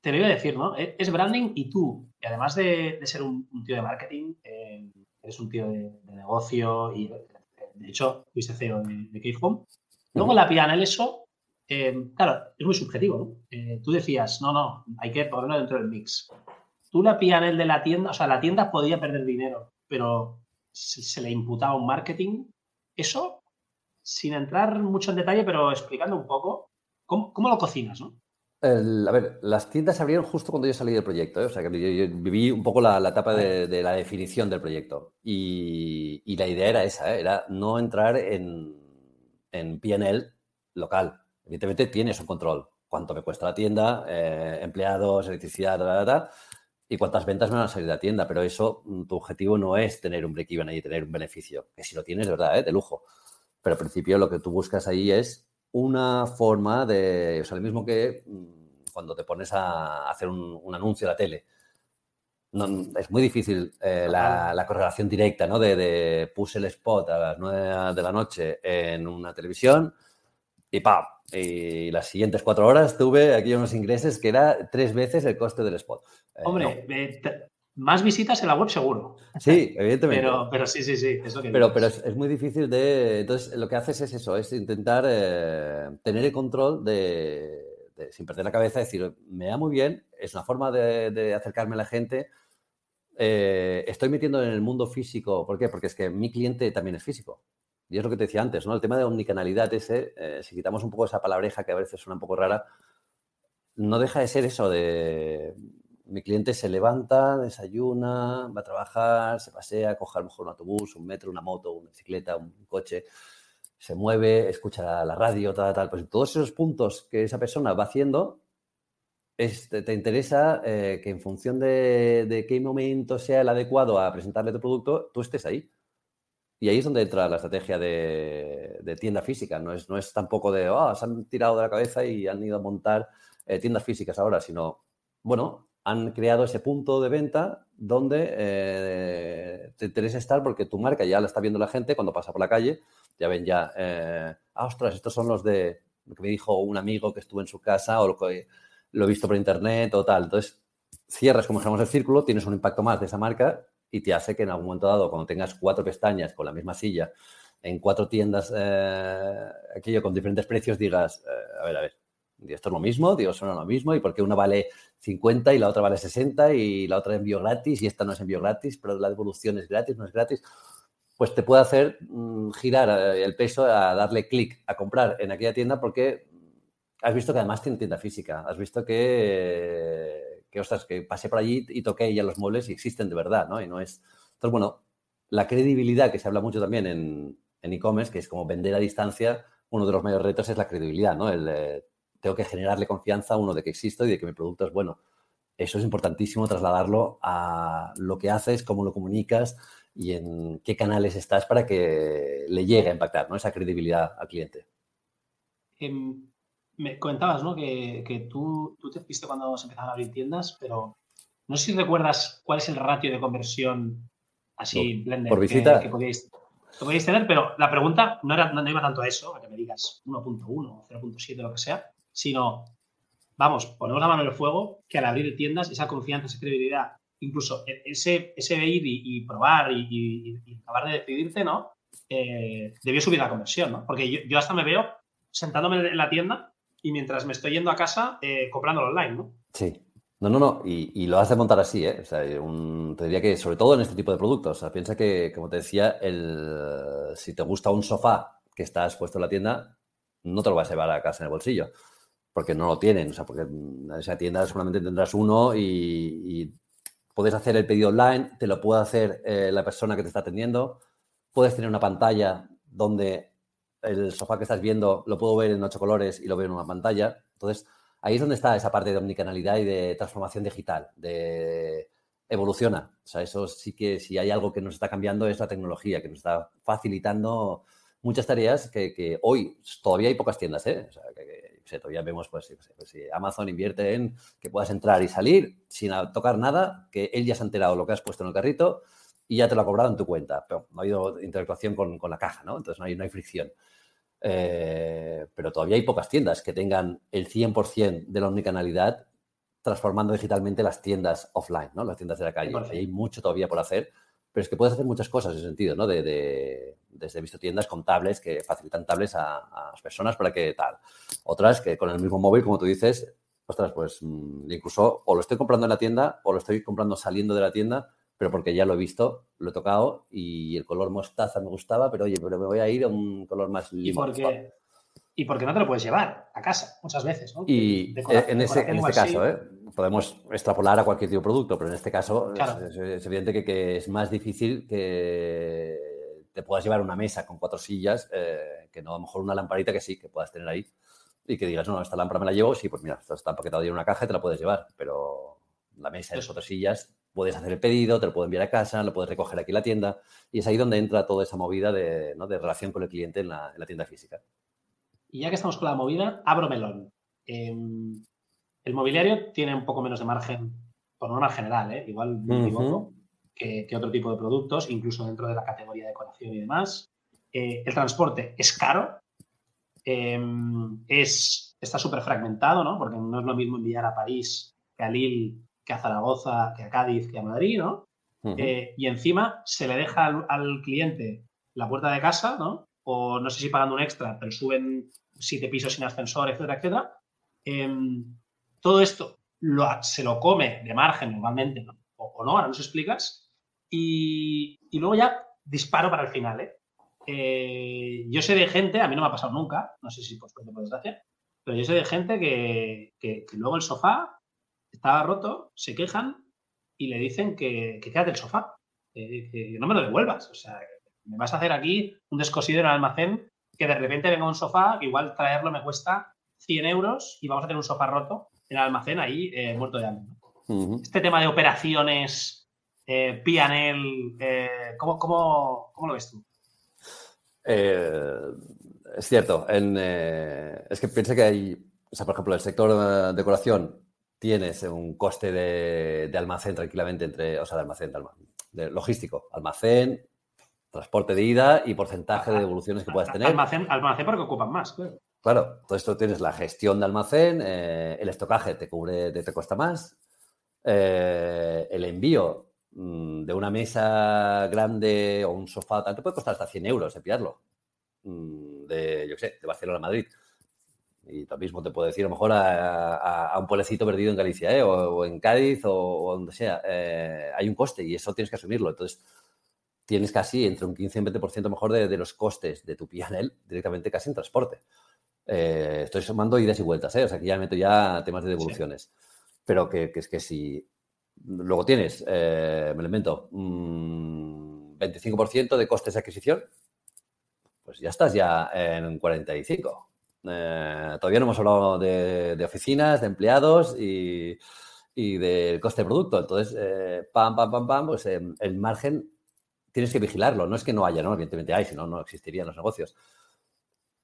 Te lo iba a decir, ¿no? E, es branding y tú, y además de, ser un, tío de marketing, eh, eres un tío de, negocio y, de hecho, fuiste CEO de, de Cave Home. Luego la PNL, eso, eh, claro, es muy subjetivo, ¿no? tú decías, no, no, hay que ponerlo dentro del mix. Tú la PNL de la tienda, o sea, la tienda podía perder dinero, pero se le imputaba un marketing. ¿Eso sin entrar mucho en detalle, pero explicando un poco, ¿cómo, lo cocinas, no? a ver, las tiendas se abrieron justo cuando yo salí del proyecto, ¿eh? o sea que yo, viví un poco la, etapa de, la definición del proyecto y, la idea era esa, ¿eh? era no entrar en, en PNL local. Evidentemente tienes un control, cuánto me cuesta la tienda, eh, empleados, electricidad, y cuántas ventas me van a salir de la tienda, pero eso, mm, tu objetivo no es tener un break-even y tener un beneficio, que si lo tienes, de verdad, de lujo. Pero al principio lo que tú buscas ahí es una forma de, o sea, lo mismo que mm, cuando te pones a hacer un, anuncio a la tele. No, es muy difícil eh, la, correlación directa, ¿no? De, puse el spot a las 9 de la noche en una televisión y ¡pam! Y las siguientes cuatro horas tuve aquí unos ingresos que era tres veces el coste del spot. Eh, Hombre, más visitas en la web seguro. Sí, evidentemente. Pero, sí, sí, sí. pero pero es, muy difícil de... Entonces, lo que haces es eso, es intentar eh, tener el control de, sin perder la cabeza, decir, me da muy bien, es una forma de, acercarme a la gente. Eh, estoy metiendo en el mundo físico, ¿por qué? Porque es que mi cliente también es físico. Y es lo que te decía antes, ¿no? El tema de omnicanalidad ese, eh, si quitamos un poco esa palabreja que a veces suena un poco rara, no deja de ser eso de mi cliente se levanta, desayuna, va a trabajar, se pasea, coge mejor un autobús, un metro, una moto, una bicicleta, un coche, se mueve, escucha la radio, tal, tal. Pues todos esos puntos que esa persona va haciendo, te, interesa eh, que en función de, qué momento sea el adecuado a presentarle tu producto, tú estés ahí. Y ahí es donde entra la estrategia de, tienda física. No es, no es tampoco de, oh, se han tirado de la cabeza y han ido a montar eh, tiendas físicas ahora, sino, bueno, han creado ese punto de venta donde eh, te interesa estar porque tu marca ya la está viendo la gente cuando pasa por la calle, ya ven ya, eh, ah, ostras, estos son los de lo que me dijo un amigo que estuvo en su casa o lo que lo he visto por internet o tal. Entonces, cierras, como dijimos, el círculo, tienes un impacto más de esa marca y te hace que en algún momento dado, cuando tengas cuatro pestañas con la misma silla, en cuatro tiendas, eh, aquello con diferentes precios, digas, a ver, a ver, esto es lo mismo, digo, son lo mismo, y por qué una vale 50 y la otra vale 60 y la otra envío gratis y esta no es envío gratis, pero la devolución es gratis, no es gratis, pues te puede hacer mm, girar eh, el peso a darle clic a comprar en aquella tienda porque has visto que además tiene tienda física, has visto que, que ostras, que pasé por allí y toqué ya los muebles y existen de verdad, ¿no? Y no es... Entonces, bueno, la credibilidad que se habla mucho también en e-commerce, que es como vender a distancia, uno de los mayores retos es la credibilidad, ¿no? El, tengo que generarle confianza a uno de que existo y de que mi producto es bueno. Eso es importantísimo trasladarlo a lo que haces, cómo lo comunicas y en qué canales estás para que le llegue a impactar ¿no? esa credibilidad al cliente. Em, me comentabas ¿no? que, tú, tú, te fuiste cuando se empezaron a abrir tiendas, pero no sé si recuerdas cuál es el ratio de conversión así, Blender, por visita. Que, podíais, tener, pero la pregunta no, era, no iba tanto a eso, a que me digas 1.1, 0.7, lo que sea, sino, vamos, ponemos la mano en el fuego, que al abrir tiendas, esa confianza, esa credibilidad, incluso e, ese, ese ir y, probar y, acabar de decidirte, ¿no? Eh, debió subir la conversión, ¿no? Porque yo, hasta me veo sentándome en la tienda y mientras me estoy yendo a casa, eh, comprándolo online, ¿no? Sí. No, no, no, y, lo has de montar así, ¿eh? O sea, te diría que sobre todo en este tipo de productos, piensa que, como te decía, el, si te gusta un sofá que estás puesto en la tienda, no te lo vas a llevar a casa en el bolsillo porque no lo tienen, o sea, porque en esa tienda solamente tendrás uno y, puedes hacer el pedido online, te lo puede hacer eh, la persona que te está atendiendo, puedes tener una pantalla donde el sofá que estás viendo lo puedo ver en ocho colores y lo veo en una pantalla. Entonces, ahí es donde está esa parte de omnicanalidad y de transformación digital, de evoluciona. O sea, eso sí que si hay algo que nos está cambiando es la tecnología, que nos está facilitando muchas tareas que, hoy todavía hay pocas tiendas, ¿eh? O sea, que, todavía vemos, pues, pues, si Amazon invierte en que puedas entrar y salir sin tocar nada, que él ya se ha enterado lo que has puesto en el carrito y ya te lo ha cobrado en tu cuenta. Pero no ha habido interactuación con, la caja, ¿no? Entonces no hay, no hay fricción. Eh, pero todavía hay pocas tiendas que tengan el 100% de la omnicanalidad transformando digitalmente las tiendas offline, ¿no? Las tiendas de la calle. hay mucho todavía por hacer pero es que puedes hacer muchas cosas en ese sentido, ¿no? De, desde he visto tiendas con tablets que facilitan tablets a, las personas para que tal. Otras que con el mismo móvil, como tú dices, ostras, pues mm, incluso o lo estoy comprando en la tienda o lo estoy comprando saliendo de la tienda, pero porque ya lo he visto, lo he tocado y el color mostaza me gustaba, pero oye, pero me voy a ir a un color más limón. ¿Y por qué no te lo puedes llevar a casa muchas veces? ¿no? Y en, ese, en este caso, ¿eh? Podemos extrapolar a cualquier tipo de producto, pero en este caso es, evidente que, es más difícil que te puedas llevar una mesa con cuatro sillas eh, que no a lo mejor una lamparita que sí, que puedas tener ahí y que digas, no, esta lámpara me la llevo, sí, pues mira, está empaquetada en una caja y te la puedes llevar, pero la mesa y las cuatro sillas puedes hacer el pedido, te lo puedo enviar a casa, lo puedes recoger aquí en la tienda y es ahí donde entra toda esa movida de, relación con el cliente en la, tienda física. Y ya que estamos con la movida, abro melón. Em, el mobiliario tiene un poco menos de margen, por norma general, ¿eh? igual me equivoco, que, otro tipo de productos, incluso dentro de la categoría de decoración y demás. Eh, el transporte es caro, em, es, está súper fragmentado, ¿no? Porque no es lo mismo enviar a París que a Lille, que a Zaragoza, que a Cádiz, que a Madrid, ¿no? Eh, y encima se le deja al, cliente la puerta de casa, ¿no? O no sé si pagando un extra, pero suben siete pisos sin ascensor, etcétera, etcétera. Em, todo esto se lo come de margen normalmente, O, no, ahora nos explicas. Y, luego ya disparo para el final. ¿eh? ¿eh? yo sé de gente, a mí no me ha pasado nunca, no sé si por suerte por desgracia, pero yo sé de gente que, luego el sofá estaba roto, se quejan y le dicen que, que quédate el sofá, que, no me lo devuelvas. O sea, me vas a hacer aquí un descosido en el almacén que de repente venga un sofá, que igual traerlo me cuesta 100 euros y vamos a tener un sofá roto el almacén ahí eh, muerto de hambre. Este tema de operaciones, eh, PNL, eh, ¿cómo, lo ves tú? es cierto. es que piensa que hay, o sea, por ejemplo, el sector de decoración tienes un coste de, almacén tranquilamente entre, o sea, de almacén, de, logístico, almacén, transporte de ida y porcentaje de devoluciones que puedas tener. Almacén, almacén porque ocupan más, claro. Claro, todo esto tienes la gestión de almacén, eh, el estocaje te cubre, te, cuesta más, eh, el envío mm, de una mesa grande o un sofá, te puede costar hasta 100 euros enviarlo, mm, de, yo sé, de Barcelona a Madrid. Y lo mismo te puedo decir a lo mejor a, un pueblecito perdido en Galicia, ¿eh? o, en Cádiz, o, donde sea. Hay un coste y eso tienes que asumirlo. Entonces, tienes casi entre un 15 y un 20% mejor de, los costes de tu PNL directamente casi en transporte. Eh, estoy sumando idas y vueltas, ¿eh? o sea que ya meto ya temas de devoluciones. Pero que, es que si luego tienes, me lo invento, un 25% de costes de adquisición, pues ya estás ya en 45. Eh, todavía no hemos hablado de, oficinas, de empleados y, y del coste de producto. Entonces, eh, pam, pam, pam, pam, pues em, el margen tienes que vigilarlo. No es que no haya, ¿no? Evidentemente hay, si no, no existirían los negocios.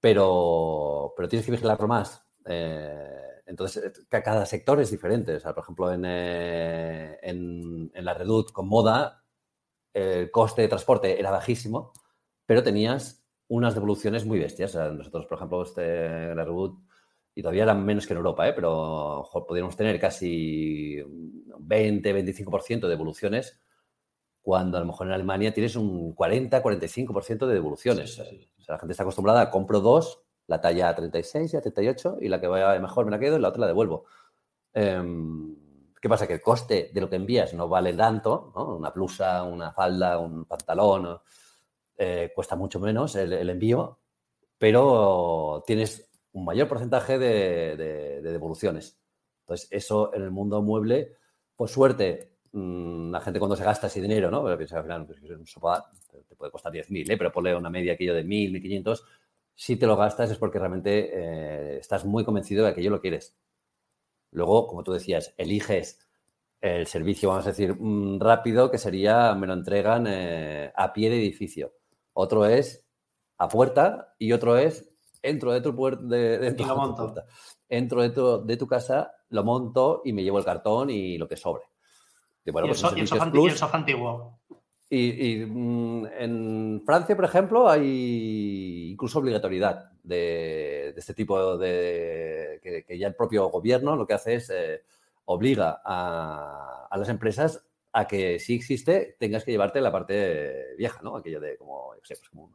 Pero, pero tienes que vigilarlo más. Eh, entonces, cada sector es diferente. O sea, por ejemplo, en, en, en la Redut con moda, el coste de transporte era bajísimo, pero tenías unas devoluciones muy bestias. nosotros, por ejemplo, este, la Reboot, y todavía eran menos que en Europa, ¿eh? pero podríamos tener casi 20-25% de devoluciones, cuando a lo mejor en Alemania tienes un 40-45% de devoluciones. La gente está acostumbrada a compro dos, la talla 36 y a 38, y la que vaya mejor me la quedo y la otra la devuelvo. Em, ¿Qué pasa? Que el coste de lo que envías no vale tanto, ¿no? Una blusa, una falda, un pantalón, eh, cuesta mucho menos el, envío, pero tienes un mayor porcentaje de, devoluciones. Entonces, eso en el mundo mueble, por suerte, mm, la gente cuando se gasta ese dinero, ¿no? Pero piensa al final, pues, un te puede costar 10.000, ¿eh? pero ponle una media aquello de 1.000, 1.500. Si te lo gastas es porque realmente eh, estás muy convencido de que yo lo quieres. Luego, como tú decías, eliges el servicio, vamos a decir, mm, rápido, que sería, me lo entregan a pie de edificio otro es a puerta y otro es entro de tu puerta, de, tu puerta. Entro dentro de tu casa, lo monto y me llevo el cartón y lo que sobre. Y, bueno, pues el, sofá, antiguo. Y, mm, en Francia, por ejemplo, hay incluso obligatoriedad de, este tipo de... Que, ya el propio gobierno lo que hace es eh, obliga a, a, las empresas a que si existe tengas que llevarte la parte vieja, ¿no? Aquello de como, sé, pues como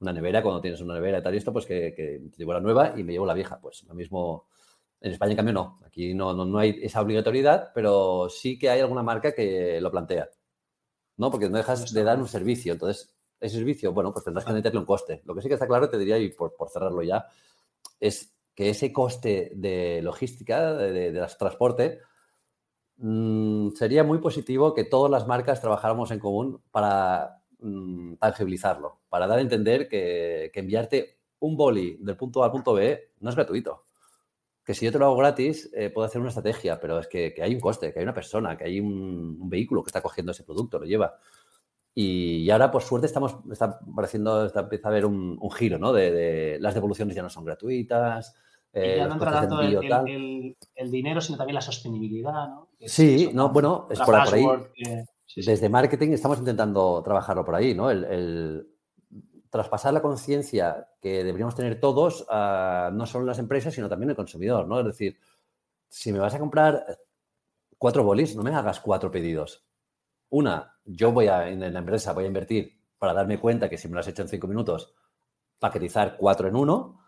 una, nevera, cuando tienes una nevera y tal y esto, pues que, te llevo la nueva y me llevo la vieja. Pues lo mismo, en España en cambio no, aquí no, no, hay esa obligatoriedad, pero sí que hay alguna marca que lo plantea, ¿no? Porque no dejas de dar un servicio, entonces ese servicio, bueno, pues tendrás que meterle un coste. Lo que sí que está claro, te diría, y por, cerrarlo ya, es que ese coste de logística, de, de transporte, Mm, sería muy positivo que todas las marcas trabajáramos en común para mm, tangibilizarlo, para dar a entender que, enviarte un boli del punto A al punto B no es gratuito. Que si yo te lo hago gratis, eh, puedo hacer una estrategia, pero es que, hay un coste, que hay una persona, que hay un, vehículo que está cogiendo ese producto, lo lleva. Y, ahora, por suerte, estamos, está pareciendo, está, empieza a haber un, giro, ¿no? de, las devoluciones ya no son gratuitas, eh, ya no entra tanto el, dinero, sino también la sostenibilidad, ¿no? sí, no, bueno, es por, ahí. Desde marketing estamos intentando trabajarlo por ahí, ¿no? El, traspasar la conciencia que deberíamos tener todos, no solo las empresas, sino también el consumidor, ¿no? Es decir, si me vas a comprar cuatro bolis, no me hagas cuatro pedidos. Una, yo voy a, en la empresa, voy a invertir para darme cuenta que si me lo has hecho en cinco minutos, paquetizar cuatro en uno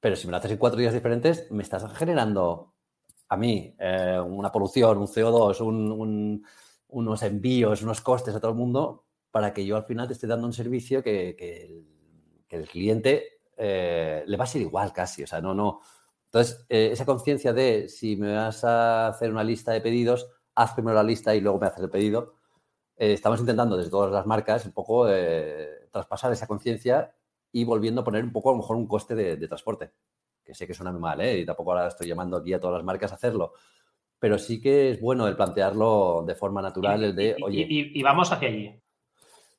pero si me lo haces en cuatro días diferentes, me estás generando a mí eh, una polución, un CO2, unos envíos, unos costes a todo el mundo para que yo al final te esté dando un servicio que, el, cliente eh, le va a ser igual casi. O sea, no, no. Entonces, eh, esa conciencia de si me vas a hacer una lista de pedidos, haz primero la lista y luego me haces el pedido. estamos intentando desde todas las marcas un poco traspasar esa conciencia y volviendo a poner un poco a lo mejor un coste de, transporte, que sé que suena muy mal, ¿eh? y tampoco ahora estoy llamando aquí a todas las marcas a hacerlo, pero sí que es bueno el plantearlo de forma natural, el de, oye... Y, vamos hacia allí.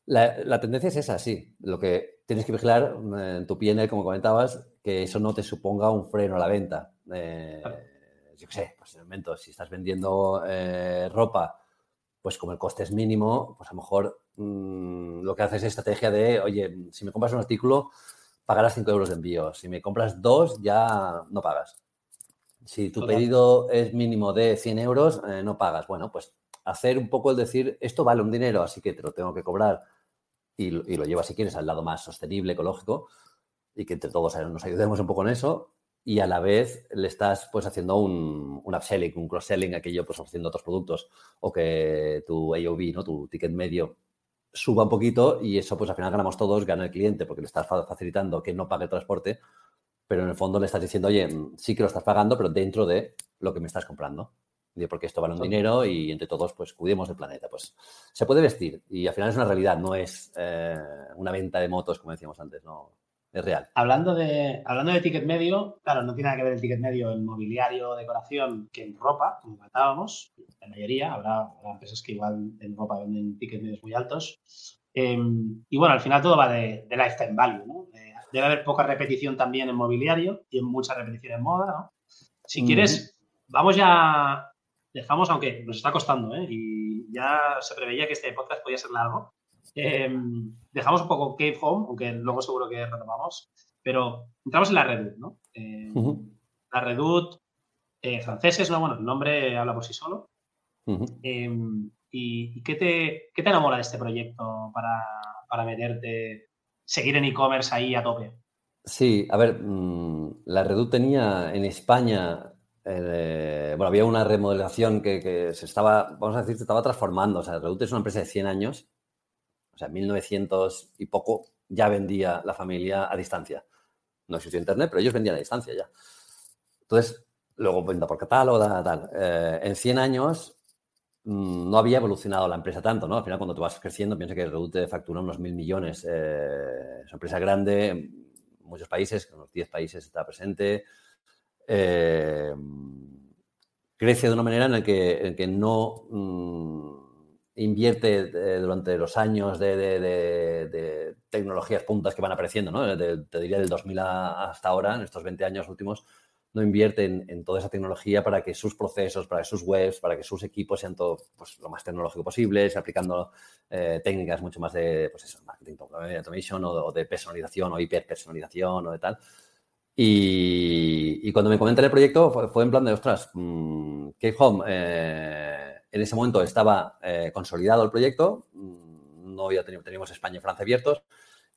La, tendencia es esa, sí. Lo que tienes que vigilar en tu PNL, como comentabas, que eso no te suponga un freno a la venta. Eh, yo qué sé, pues en el momento, si estás vendiendo eh, ropa, pues como el coste es mínimo, pues a lo mejor Mm, lo que haces es estrategia de, oye, si me compras un artículo, pagarás 5 euros de envío. Si me compras dos, ya no pagas. Si tu pedido es mínimo de 100 euros, eh, no pagas. Bueno, pues hacer un poco el decir, esto vale un dinero, así que te lo tengo que cobrar y, lo llevas, si quieres, al lado más sostenible, ecológico, y que entre todos nos ayudemos un poco en eso. y a la vez le estás pues haciendo un, un upselling, un cross-selling, aquello pues ofreciendo otros productos o que tu AOV, ¿no? tu ticket medio suba un poquito y eso pues al final ganamos todos, gana el cliente porque le estás facilitando que no pague el transporte, pero en el fondo le estás diciendo, oye, sí que lo estás pagando, pero dentro de lo que me estás comprando porque esto vale un dinero y entre todos pues cuidemos del planeta. Pues se puede vestir y al final es una realidad, no es eh, una venta de motos como decíamos antes, no es real. Hablando de, hablando de ticket medio, claro, no tiene nada que ver el ticket medio en mobiliario, decoración, que en ropa, como tratábamos, la mayoría, habrá, empresas que igual en ropa venden ticket medios muy altos. Em, y bueno, al final todo va de, lifetime value, ¿no? Eh, debe haber poca repetición también en mobiliario y en mucha repetición en moda, ¿no? Si quieres, vamos ya dejamos, aunque nos está costando, ¿eh? y ya se preveía que este podcast podía ser largo, em, dejamos un poco Cave Home, aunque luego seguro que retomamos, pero entramos en la Redut, ¿no? Em, la Redut, eh, franceses, no, bueno, el nombre habla por sí solo. Em, ¿Y, qué, te, qué, te, enamora de este proyecto para, para meterte, seguir en e-commerce ahí a tope? Sí, a ver, mm, la Redut tenía en España eh, bueno, había una remodelación que, se estaba, vamos a decir, se estaba transformando. O sea, Reduce es una empresa de 100 años, o sea, 1900 y poco, ya vendía la familia a distancia. No existía internet, pero ellos vendían a distancia ya. Entonces, luego venta por catálogo, tal, tal. Eh, en 100 años mm, no había evolucionado la empresa tanto, ¿no? Al final, cuando tú vas creciendo, piensa que Reduce factura unos mil millones. Eh, es una empresa grande, en muchos países, en unos 10 países está presente. Eh, crece de una manera en la que, que no mm, invierte eh, durante los años de, tecnologías puntas que van apareciendo, ¿no? te diría del 2000 hasta ahora, en estos 20 años últimos, no invierte en, toda esa tecnología para que sus procesos, para que sus webs, para que sus equipos sean todo pues, lo más tecnológico posible, aplicando eh, técnicas mucho más de pues eso, marketing automation o, o de personalización o hiperpersonalización o de tal. Y, cuando me comentan el proyecto fue, en plan de, ostras, mmm, Home eh, en ese momento estaba eh, consolidado el proyecto, mm, no tenido, teníamos España y Francia abiertos,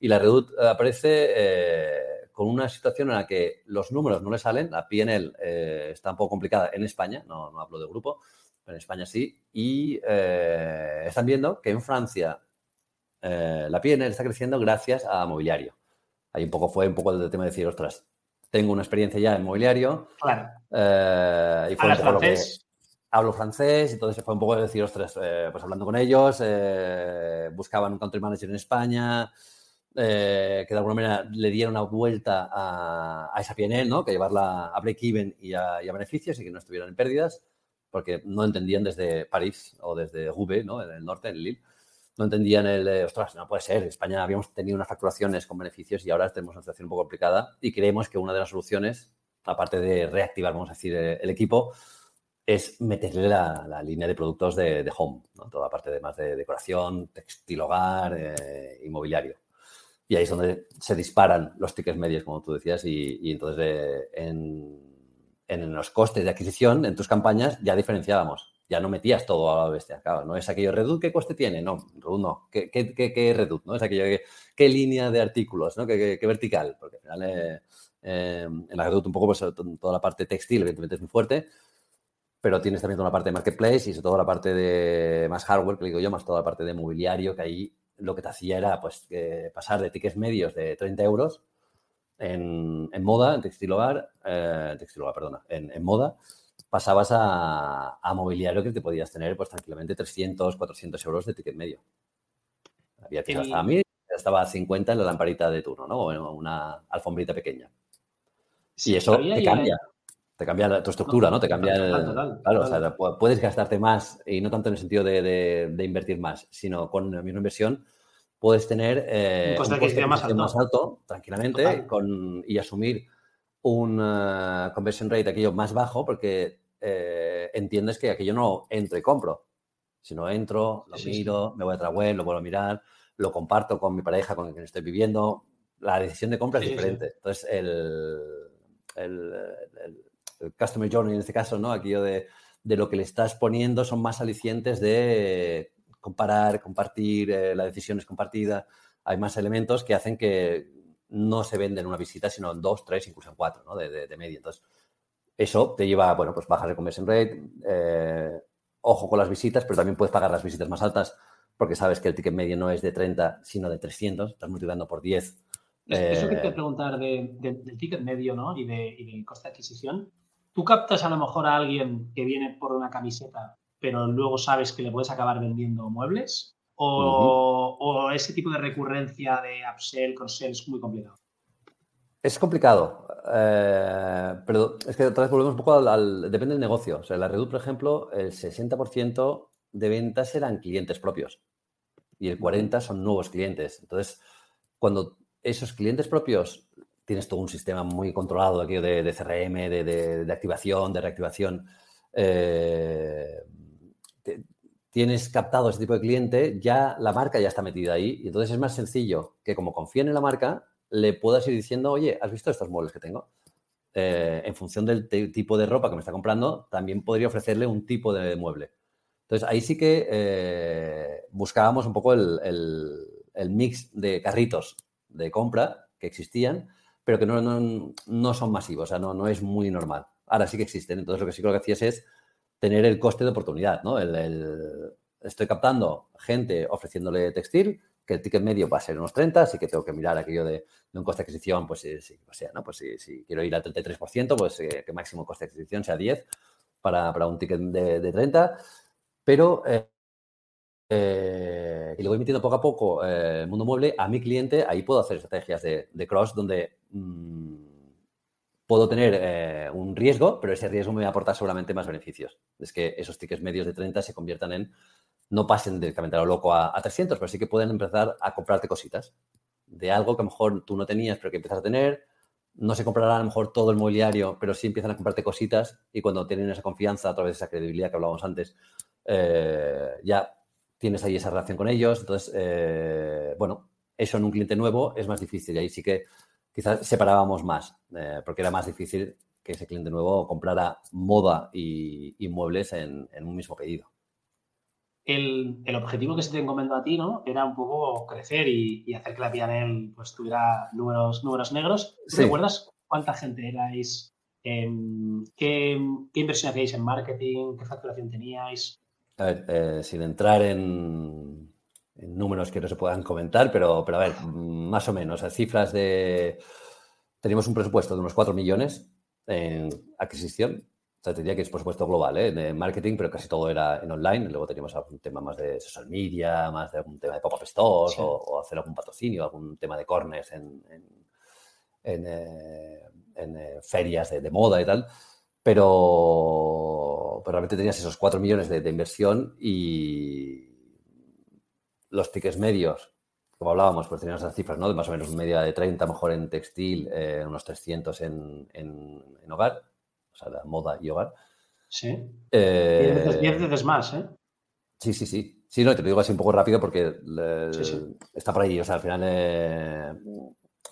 y la Redut aparece eh, con una situación en la que los números no le salen, la PNL está un poco complicada en España, no, no hablo de grupo, pero en España sí, y están viendo que en Francia la PNL está creciendo gracias a mobiliario. Ahí un poco fue un poco el tema de decir, ostras, tengo una experiencia ya en mobiliario. Claro. Eh, y fue francés? hablo francés, entonces fue un poco de decir, ostras, eh, pues hablando con ellos, eh, buscaban un country manager en España, que de alguna manera le dieron una vuelta a, esa PNL, ¿no? Que llevarla a break-even y, a, beneficios y que no estuvieran en pérdidas, porque no entendían desde París o desde Roubaix, ¿no? En el norte, en Lille, no entendían el, ostras, no puede ser, en España habíamos tenido unas facturaciones con beneficios y ahora tenemos una situación un poco complicada y creemos que una de las soluciones, aparte de reactivar, vamos a decir, eh, el equipo, es meterle la, línea de productos de, home, toda la parte de más de decoración, textil hogar, eh, inmobiliario. Y ahí es donde se disparan los tickets medios, como tú decías, y, entonces eh, en los costes de adquisición, en tus campañas, ya diferenciábamos ya no metías todo a la bestia. Claro, no es aquello Redut, ¿qué coste tiene? No, Redut no. ¿Qué, qué, qué? ¿no? Es aquello, ¿qué, línea de artículos? ¿no? ¿Qué, vertical? Porque al final eh, eh, en la Redut un poco pues, toda la parte textil, evidentemente es muy fuerte, pero tienes también toda la parte de marketplace y sobre todo la parte de más hardware, que digo yo, más toda la parte de mobiliario, que ahí lo que te hacía era pues pasar de tickets medios de 30 euros en, moda, en textil hogar, eh, textil hogar, perdona, en moda, pasabas a, mobiliario que te podías tener pues tranquilamente 300, 400 euros de ticket medio. Había tiendas a mí, estaba a 50 en la lamparita de turno, ¿no? O una alfombrita pequeña. y eso te cambia. Te cambia tu estructura, ¿no? Te cambia el... claro, O sea, puedes gastarte más y no tanto en el sentido de, invertir más, sino con la misma inversión puedes tener eh, un coste, de más, alto. más alto, tranquilamente, con, y asumir un uh, conversion rate aquello más bajo porque eh, entiendes que aquello no entro y compro. Si no entro, lo miro, me voy a otra web, lo vuelvo a mirar, lo comparto con mi pareja con quien estoy viviendo. La decisión de compra es diferente. Entonces, el, el, Customer Journey en este caso, ¿no? Aquello de, de, lo que le estás poniendo son más alicientes de comparar, compartir, eh, la decisión es compartida. Hay más elementos que hacen que no se vende en una visita, sino en dos, tres, incluso en cuatro, ¿no? De, de, media. Entonces, eso te lleva, bueno, pues bajas de conversion rate, eh, ojo con las visitas, pero también puedes pagar las visitas más altas porque sabes que el ticket medio no es de 30, sino de 300, estás multiplicando por 10. Eso que te eh, preguntar del ticket medio ¿no? y, de, y del coste de adquisición. ¿Tú captas a lo mejor a alguien que viene por una camiseta, pero luego sabes que le puedes acabar vendiendo muebles? ¿O, ese tipo de recurrencia de upsell, cross-sell es muy complicado? Es complicado, eh, pero es que otra vez volvemos un poco al, Depende del negocio. O sea, en la Redu, por ejemplo, el 60% de ventas eran clientes propios y el 40% son nuevos clientes. Entonces, cuando esos clientes propios tienes todo un sistema muy controlado aquí de, de CRM, de, activación, de reactivación, eh, tienes captado ese tipo de cliente, ya la marca ya está metida ahí y entonces es más sencillo que como confíen en la marca, le puedas ir diciendo, oye, ¿has visto estos muebles que tengo? Eh, en función del tipo de ropa que me está comprando, también podría ofrecerle un tipo de mueble. Entonces, ahí sí que eh, buscábamos un poco el, mix de carritos de compra que existían, pero que no, no, son masivos, o sea, no, no es muy normal. Ahora sí que existen. Entonces, lo que sí creo que hacías es tener el coste de oportunidad, ¿no? El, estoy captando gente ofreciéndole textil, que el ticket medio va a ser unos 30, así que tengo que mirar aquello de, un coste de adquisición, pues si, sea, ¿no? Pues si, quiero ir al 33%, pues eh, que máximo coste de adquisición sea 10 para, para un ticket de, 30, pero eh, eh, y le voy metiendo poco a poco el mundo mueble a mi cliente, ahí puedo hacer estrategias de, cross donde mm, puedo tener eh, un riesgo, pero ese riesgo me va a aportar seguramente más beneficios. Es que esos tickets medios de 30 se conviertan en, no pasen directamente a lo loco a, 300, pero sí que pueden empezar a comprarte cositas de algo que a lo mejor tú no tenías, pero que empiezas a tener. No se comprará a lo mejor todo el mobiliario, pero sí empiezan a comprarte cositas y cuando tienen esa confianza a través de esa credibilidad que hablábamos antes, eh, ya tienes ahí esa relación con ellos. Entonces, eh, bueno, eso en un cliente nuevo es más difícil y ahí sí que quizás separábamos más, eh, porque era más difícil que ese cliente nuevo comprara moda y, muebles en, un mismo pedido. El, objetivo que se te encomendó a ti, ¿no? Era un poco crecer y, hacer que la Pianel pues, tuviera números, números negros. ¿Recuerdas cuánta gente erais? Em, ¿qué, inversión hacíais en marketing? ¿Qué facturación teníais? A ver, eh, sin entrar en, números que no se puedan comentar, pero, pero a ver, más o menos, cifras de... Teníamos un presupuesto de unos 4 millones en adquisición. O sea, te diría que es presupuesto global, ¿eh? de marketing, pero casi todo era en online. Luego teníamos algún tema más de social media, más de algún tema de pop-up stores o, hacer algún patrocinio, algún tema de corners en, en, eh, eh, ferias de, moda y tal. Pero, pero realmente tenías esos 4 millones de inversión y, los tickets medios, como hablábamos, pues teníamos esas cifras, ¿no? De más o menos media de 30, mejor en textil, eh, unos 300 en, en, hogar, o sea, la moda y hogar. Sí. Eh, 10 veces más, ¿eh? Sí, sí, sí. Sí, no, te lo digo así un poco rápido porque está por ahí. O sea, al final eh,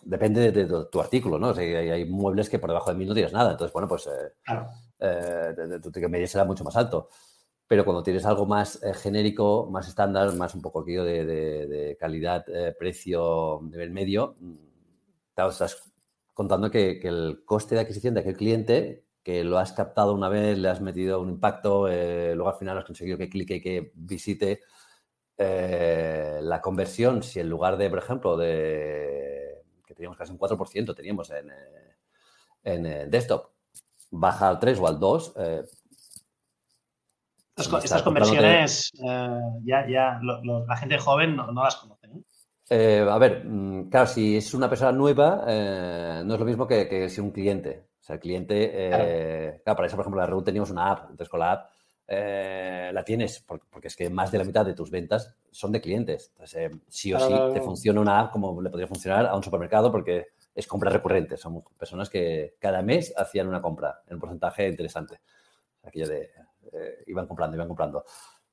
depende de, tu artículo, ¿no? O sea, hay, muebles que por debajo de mil no tienes nada. Entonces, bueno, pues eh, claro. tu ticket medio será mucho más alto pero cuando tienes algo más eh, genérico, más estándar, más un poco aquí de, calidad, eh, precio, nivel medio, mm, te estás contando que, el coste de adquisición de aquel cliente, que lo has captado una vez, le has metido un impacto, eh, luego al final has conseguido que clique y que visite la conversión, si en lugar de, por ejemplo, de que teníamos casi un 4%, teníamos en, en desktop, baja al 3 o al 2, estas conversiones eh, ya, ya la gente joven no, las conoce. Eh, a ver, mm, claro, si es una persona nueva, eh, no es lo mismo que, si un cliente. Sea, el cliente, claro. para eso, por ejemplo, la RU teníamos una app. Entonces, con la app la tienes, porque, es que más de la mitad de tus ventas son de clientes. Entonces, sí o sí te funciona una app como le podría funcionar a un supermercado porque es compra recurrente. Son personas que cada mes hacían una compra en un porcentaje interesante. Aquello de eh, iban comprando, iban comprando.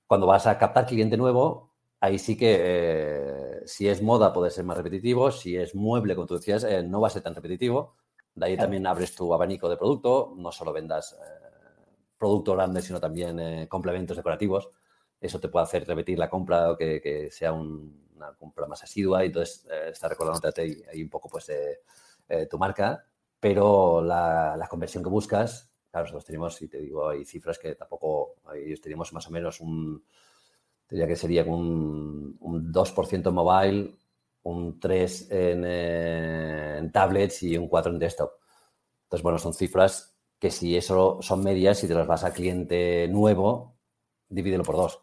Cuando vas a captar cliente nuevo, ahí sí que eh, si es moda puede ser más repetitivo, si es mueble, como tú decías, eh, no va a ser tan repetitivo. De ahí también abres tu abanico de producto, no solo vendas producto grande, sino también complementos decorativos. Eso te puede hacer repetir la compra o que, sea un, una compra más asidua y entonces está recordándote ahí, un poco pues tu marca, pero la, conversión que buscas, claro, nosotros tenemos, y te digo, hay cifras que tampoco, ellos tenemos más o menos un, diría que sería un, un 2% en mobile, un 3 en, tablets y un 4 en desktop. Entonces, bueno, son cifras que si eso son medias, si te las vas a cliente nuevo, divídelo por dos.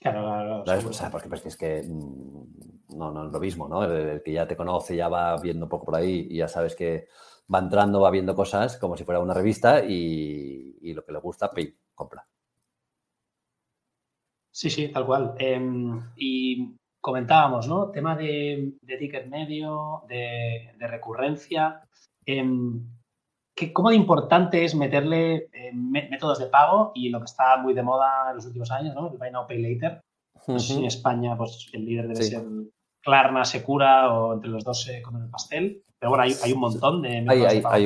Claro, claro. O sea, porque es que mm, no, no, es lo mismo, ¿no? El, que ya te conoce, ya va viendo un poco por ahí y ya sabes que va entrando, va viendo cosas como si fuera una revista y, lo que le gusta, pay, compra. Sí, sí, tal cual. Em, y comentábamos, ¿no? Tema de, ticket medio, de, recurrencia. Em, ¿Cómo de importante es meterle eh, métodos de pago y lo que está muy de moda en los últimos años, ¿no? El Buy Now Pay Later. en España, pues el líder debe ser Klarna, Secura o entre los dos se comen el pastel. Pero bueno, hay, un montón de métodos hay, de pago hay,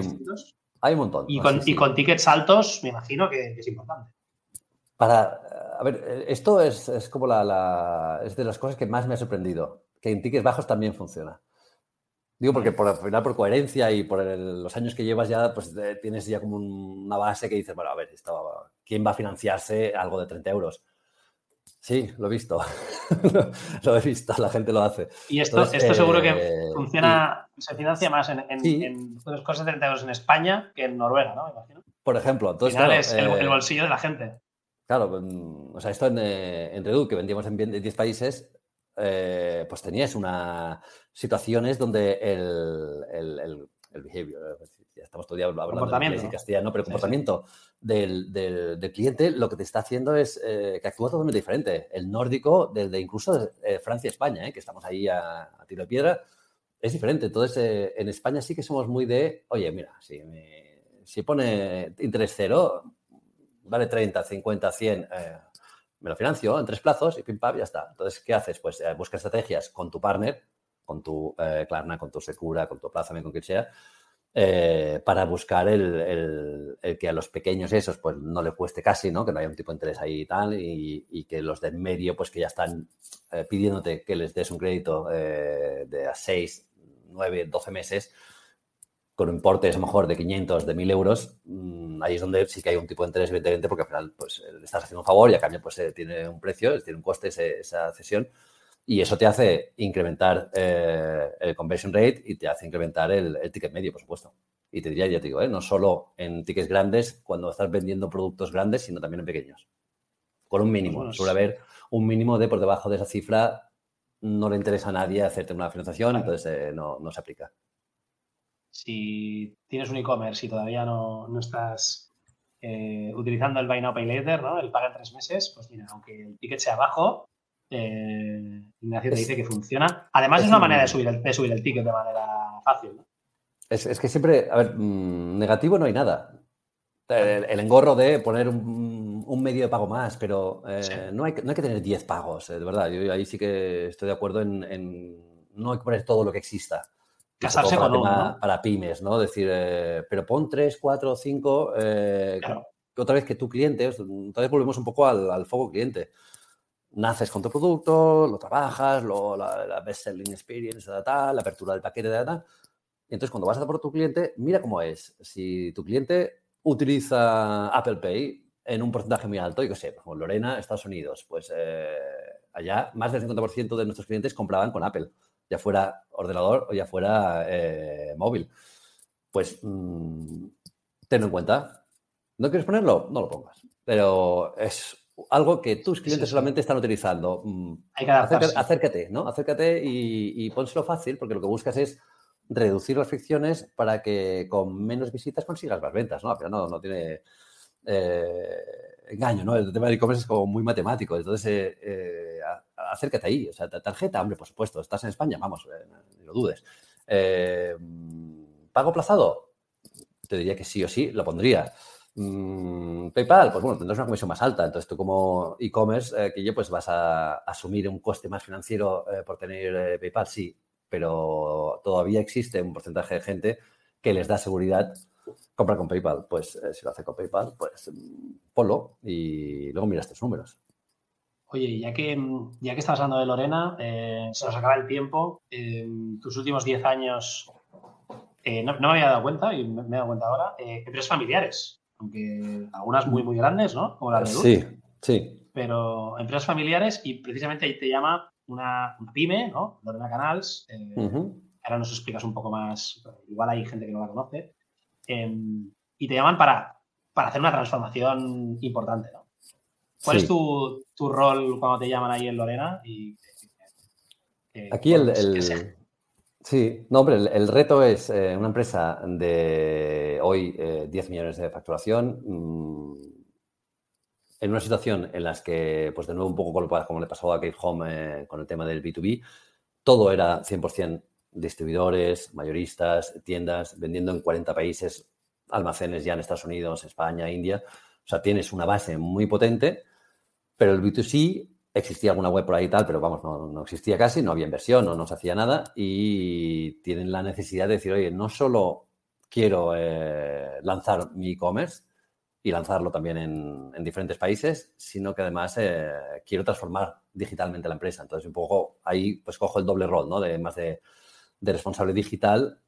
hay, un montón. Y con, y con, tickets altos, me imagino que es importante. Para, a ver, esto es, como la, es de las cosas que más me ha sorprendido, que en tickets bajos también funciona. Digo porque por al final por coherencia y por los años que llevas ya, pues tienes ya como una base que dices, bueno, a ver, ¿quién va a financiarse algo de 30 euros? Sí, lo he visto. lo he visto, la gente lo hace. Y esto, esto seguro que eh, funciona, se financia más en, en, cosas de 30 euros en España que en Noruega, ¿no? imagino. Por ejemplo, entonces. es el, el, eh, bolsillo de la gente. Claro, o sea, esto en, eh, en Redu, que vendíamos en 10 países, eh, pues tenías una situaciones donde el, el, el, behavior, ya estamos hablando de inglés y castellano, pero el comportamiento Del, del, cliente lo que te está haciendo es eh, que actúa totalmente diferente. El nórdico, desde incluso de, Francia España, que estamos ahí a, tiro de piedra, es diferente. Entonces, en España sí que somos muy de, oye, mira, si, si pone interés cero, vale 30, 50, 100, me lo financio en tres plazos y pim pam, ya está. Entonces, ¿qué haces? Pues eh, busca estrategias con tu partner, con tu eh, con tu Secura, con tu Plaza, con quien sea, eh, para buscar el, que a los pequeños esos pues no le cueste casi, ¿no? Que no haya un tipo de interés ahí y tal, y, que los de medio pues que ya están pidiéndote que les des un crédito de a 6, 9, 12 meses, con importes a lo mejor de 500, de 1000 euros, mm, ahí es donde sí que hay un tipo de interés, evidentemente, porque al final pues, le estás haciendo un favor y a cambio pues, eh, tiene un precio, tiene un coste esa cesión y eso te hace incrementar eh, el conversion rate y te hace incrementar el, ticket medio, por supuesto. Y te diría, ya te digo, ¿eh? no solo en tickets grandes cuando estás vendiendo productos grandes, sino también en pequeños. Con un mínimo. Suele haber un mínimo de por debajo de esa cifra, no le interesa a nadie hacerte una financiación, entonces no, no se aplica si tienes un e-commerce y todavía no, estás eh, utilizando el Buy Now Pay Later, ¿no? el paga en tres meses, pues mira, aunque el ticket sea bajo, eh, Ignacio te dice que funciona. Además, es, una manera de subir, el, de subir el ticket de manera fácil. ¿no? Es, que siempre, a ver, mm, negativo no hay nada. El, engorro de poner un, medio de pago más, pero eh, no, hay, no, hay, que tener 10 pagos, de verdad. Yo ahí sí que estoy de acuerdo en, en, no hay que poner todo lo que exista. Casarse con uno, Para pymes, ¿no? Decir, eh, pero pon tres, cuatro, cinco, eh, otra vez que tu cliente, otra vez volvemos un poco al, foco cliente. Naces con tu producto, lo trabajas, lo, la, best selling experience, la apertura del paquete, data. Y entonces cuando vas a por tu cliente, mira cómo es. Si tu cliente utiliza Apple Pay en un porcentaje muy alto, y que sé, como Lorena, Estados Unidos, pues eh, allá más del 50% de nuestros clientes compraban con Apple ya fuera ordenador o ya fuera eh, móvil. Pues mm, tenlo en cuenta. ¿No quieres ponerlo? No lo pongas. Pero es algo que tus clientes solamente están utilizando. Mm, Hay que acércate, ¿no? Acércate y, y pónselo fácil porque lo que buscas es reducir las fricciones para que con menos visitas consigas más ventas, ¿no? Pero no, no tiene eh, engaño, ¿no? El tema del e-commerce es como muy matemático. Entonces, eh, eh, acércate ahí. O sea, tarjeta, hombre, por supuesto. Estás en España, vamos, ni lo dudes. ¿Pago plazado? Te diría que sí o sí, lo pondría. Mm, PayPal, pues bueno, tendrás una comisión más alta. Entonces, tú como e-commerce, que yo, pues vas a asumir un coste más financiero por tener PayPal, sí. Pero todavía existe un porcentaje de gente que les da seguridad compra con PayPal. Pues eh, si lo hace con PayPal, pues mm, ponlo y luego miras tus números. Oye, ya que, ya que estás hablando de Lorena, eh, se nos acaba el tiempo. En tus últimos 10 años, eh, no, me había dado cuenta, y me, he dado cuenta ahora, empresas familiares, aunque algunas muy, muy grandes, ¿no? Como la de Sí, sí. Pero empresas familiares y precisamente ahí te llama una, pyme, ¿no? Lorena Canals. Ahora nos explicas un poco más, igual hay gente que no la conoce. Em, y te llaman para, para hacer una transformación importante, ¿no? ¿Cuál es tu, rol cuando te llaman ahí en Lorena? Y, Aquí el, Sí, no, hombre, el, reto es eh, una empresa de hoy 10 eh, millones de facturación mm, en una situación en la que, pues de nuevo un poco como le pasó a Kate Home eh, con el tema del B2B, todo era 100% distribuidores, mayoristas, tiendas, vendiendo en 40 países, almacenes ya en Estados Unidos, España, India. O sea, tienes una base muy potente, pero el B2C existía alguna web por ahí y tal, pero vamos, no, existía casi, no había inversión, no, se hacía nada y tienen la necesidad de decir, oye, no solo quiero eh, lanzar mi e-commerce y lanzarlo también en, diferentes países, sino que además eh, quiero transformar digitalmente la empresa. Entonces, un poco ahí pues cojo el doble rol, ¿no? De más de, responsable digital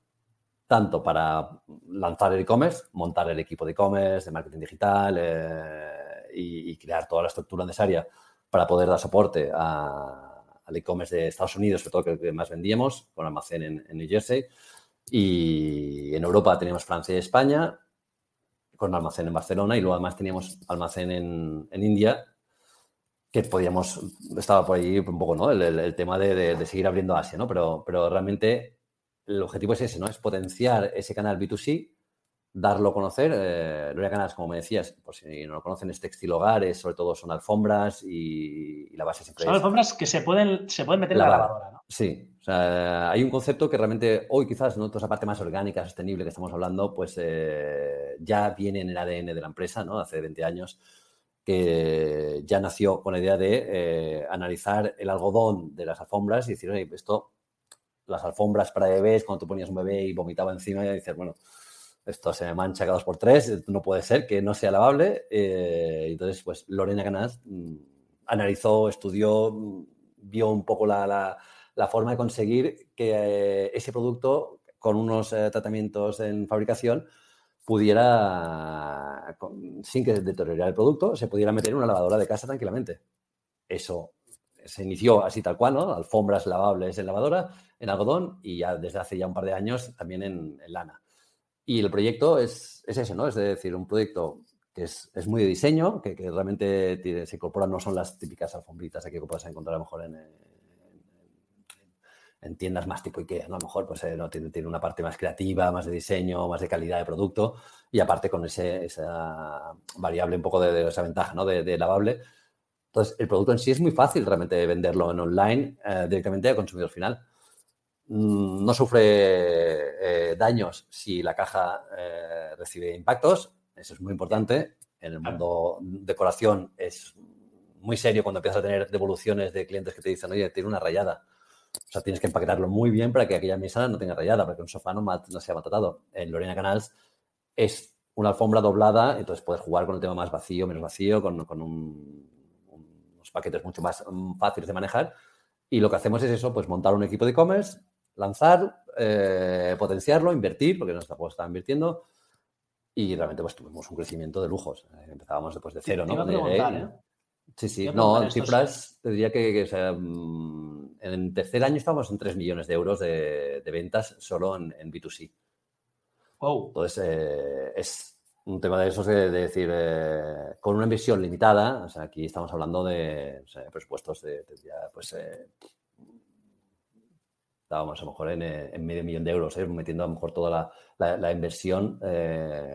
tanto para lanzar el e-commerce, montar el equipo de e-commerce, de marketing digital, eh, y, crear toda la estructura necesaria para poder dar soporte al e-commerce de Estados Unidos, sobre todo que, que más vendíamos, con almacén en, New Jersey. Y en Europa teníamos Francia y España, con almacén en Barcelona, y luego además teníamos almacén en, India, que podíamos, estaba por ahí un poco, ¿no? El, tema de, seguir abriendo Asia, ¿no? Pero, pero realmente el objetivo es ese, ¿no? Es potenciar ese canal B2C darlo a conocer. Eh, Lorea Canals, como me decías, por si no lo conocen, es textil hogares, sobre todo son alfombras y, la base siempre Son alfombras que se pueden, se pueden meter en la lavadora, ¿no? Sí, o sea, hay un concepto que realmente hoy quizás, ¿no? Toda esa parte más orgánica, sostenible que estamos hablando, pues eh, ya viene en el ADN de la empresa, ¿no? Hace 20 años que ya nació con la idea de eh, analizar el algodón de las alfombras y decir, oye, esto, las alfombras para bebés, cuando tú ponías un bebé y vomitaba encima, y dices, bueno, esto se mancha cada dos por tres, no puede ser que no sea lavable. Eh, entonces, pues Lorena Ganás mm, analizó, estudió, mm, vio un poco la, forma de conseguir que eh, ese producto con unos eh, tratamientos en fabricación pudiera, sin que deteriorara el producto, se pudiera meter en una lavadora de casa tranquilamente. Eso se inició así tal cual, ¿no? Alfombras lavables en lavadora, en algodón y ya desde hace ya un par de años también en lana. Y el proyecto es, es ese, ¿no? Es decir, un proyecto que es, es muy de diseño, que, que realmente tiene, se incorporan, no son las típicas alfombritas aquí que puedes encontrar a mejor en, en, tiendas más tipo IKEA, ¿no? A lo mejor pues, eh, no, tiene, tiene, una parte más creativa, más de diseño, más de calidad de producto y aparte con ese, esa variable un poco de, esa ventaja, ¿no? De, lavable. Entonces, el producto en sí es muy fácil realmente venderlo en online eh, directamente al consumidor final. Mm, no sufre eh, daños si la caja eh, recibe impactos, eso es muy importante. En el mundo decoración es muy serio cuando empiezas a tener devoluciones de clientes que te dicen, oye, tiene una rayada. O sea, tienes que empaquetarlo muy bien para que aquella mesa no tenga rayada, para que un sofá no, no sea maltratado. En Lorena Canals es una alfombra doblada, entonces puedes jugar con el tema más vacío, menos vacío, con, unos paquetes mucho más mm, fáciles de manejar. Y lo que hacemos es eso, pues montar un equipo de e-commerce, lanzar, eh, potenciarlo, invertir, porque nuestra juego estaba invirtiendo, y realmente pues tuvimos un crecimiento de lujos. Eh, empezábamos después de cero, ¿no? ¿eh? Sí, sí. No, en cifras te diría que, mm, en el tercer año estábamos en 3 millones de euros de, ventas solo en, B2C. Wow. Entonces, es un tema de esos de, decir, con una inversión limitada, o sea, aquí estamos hablando de presupuestos de, pues, estábamos a lo mejor en, eh, medio millón de euros, ¿eh? metiendo a lo mejor toda la, inversión eh,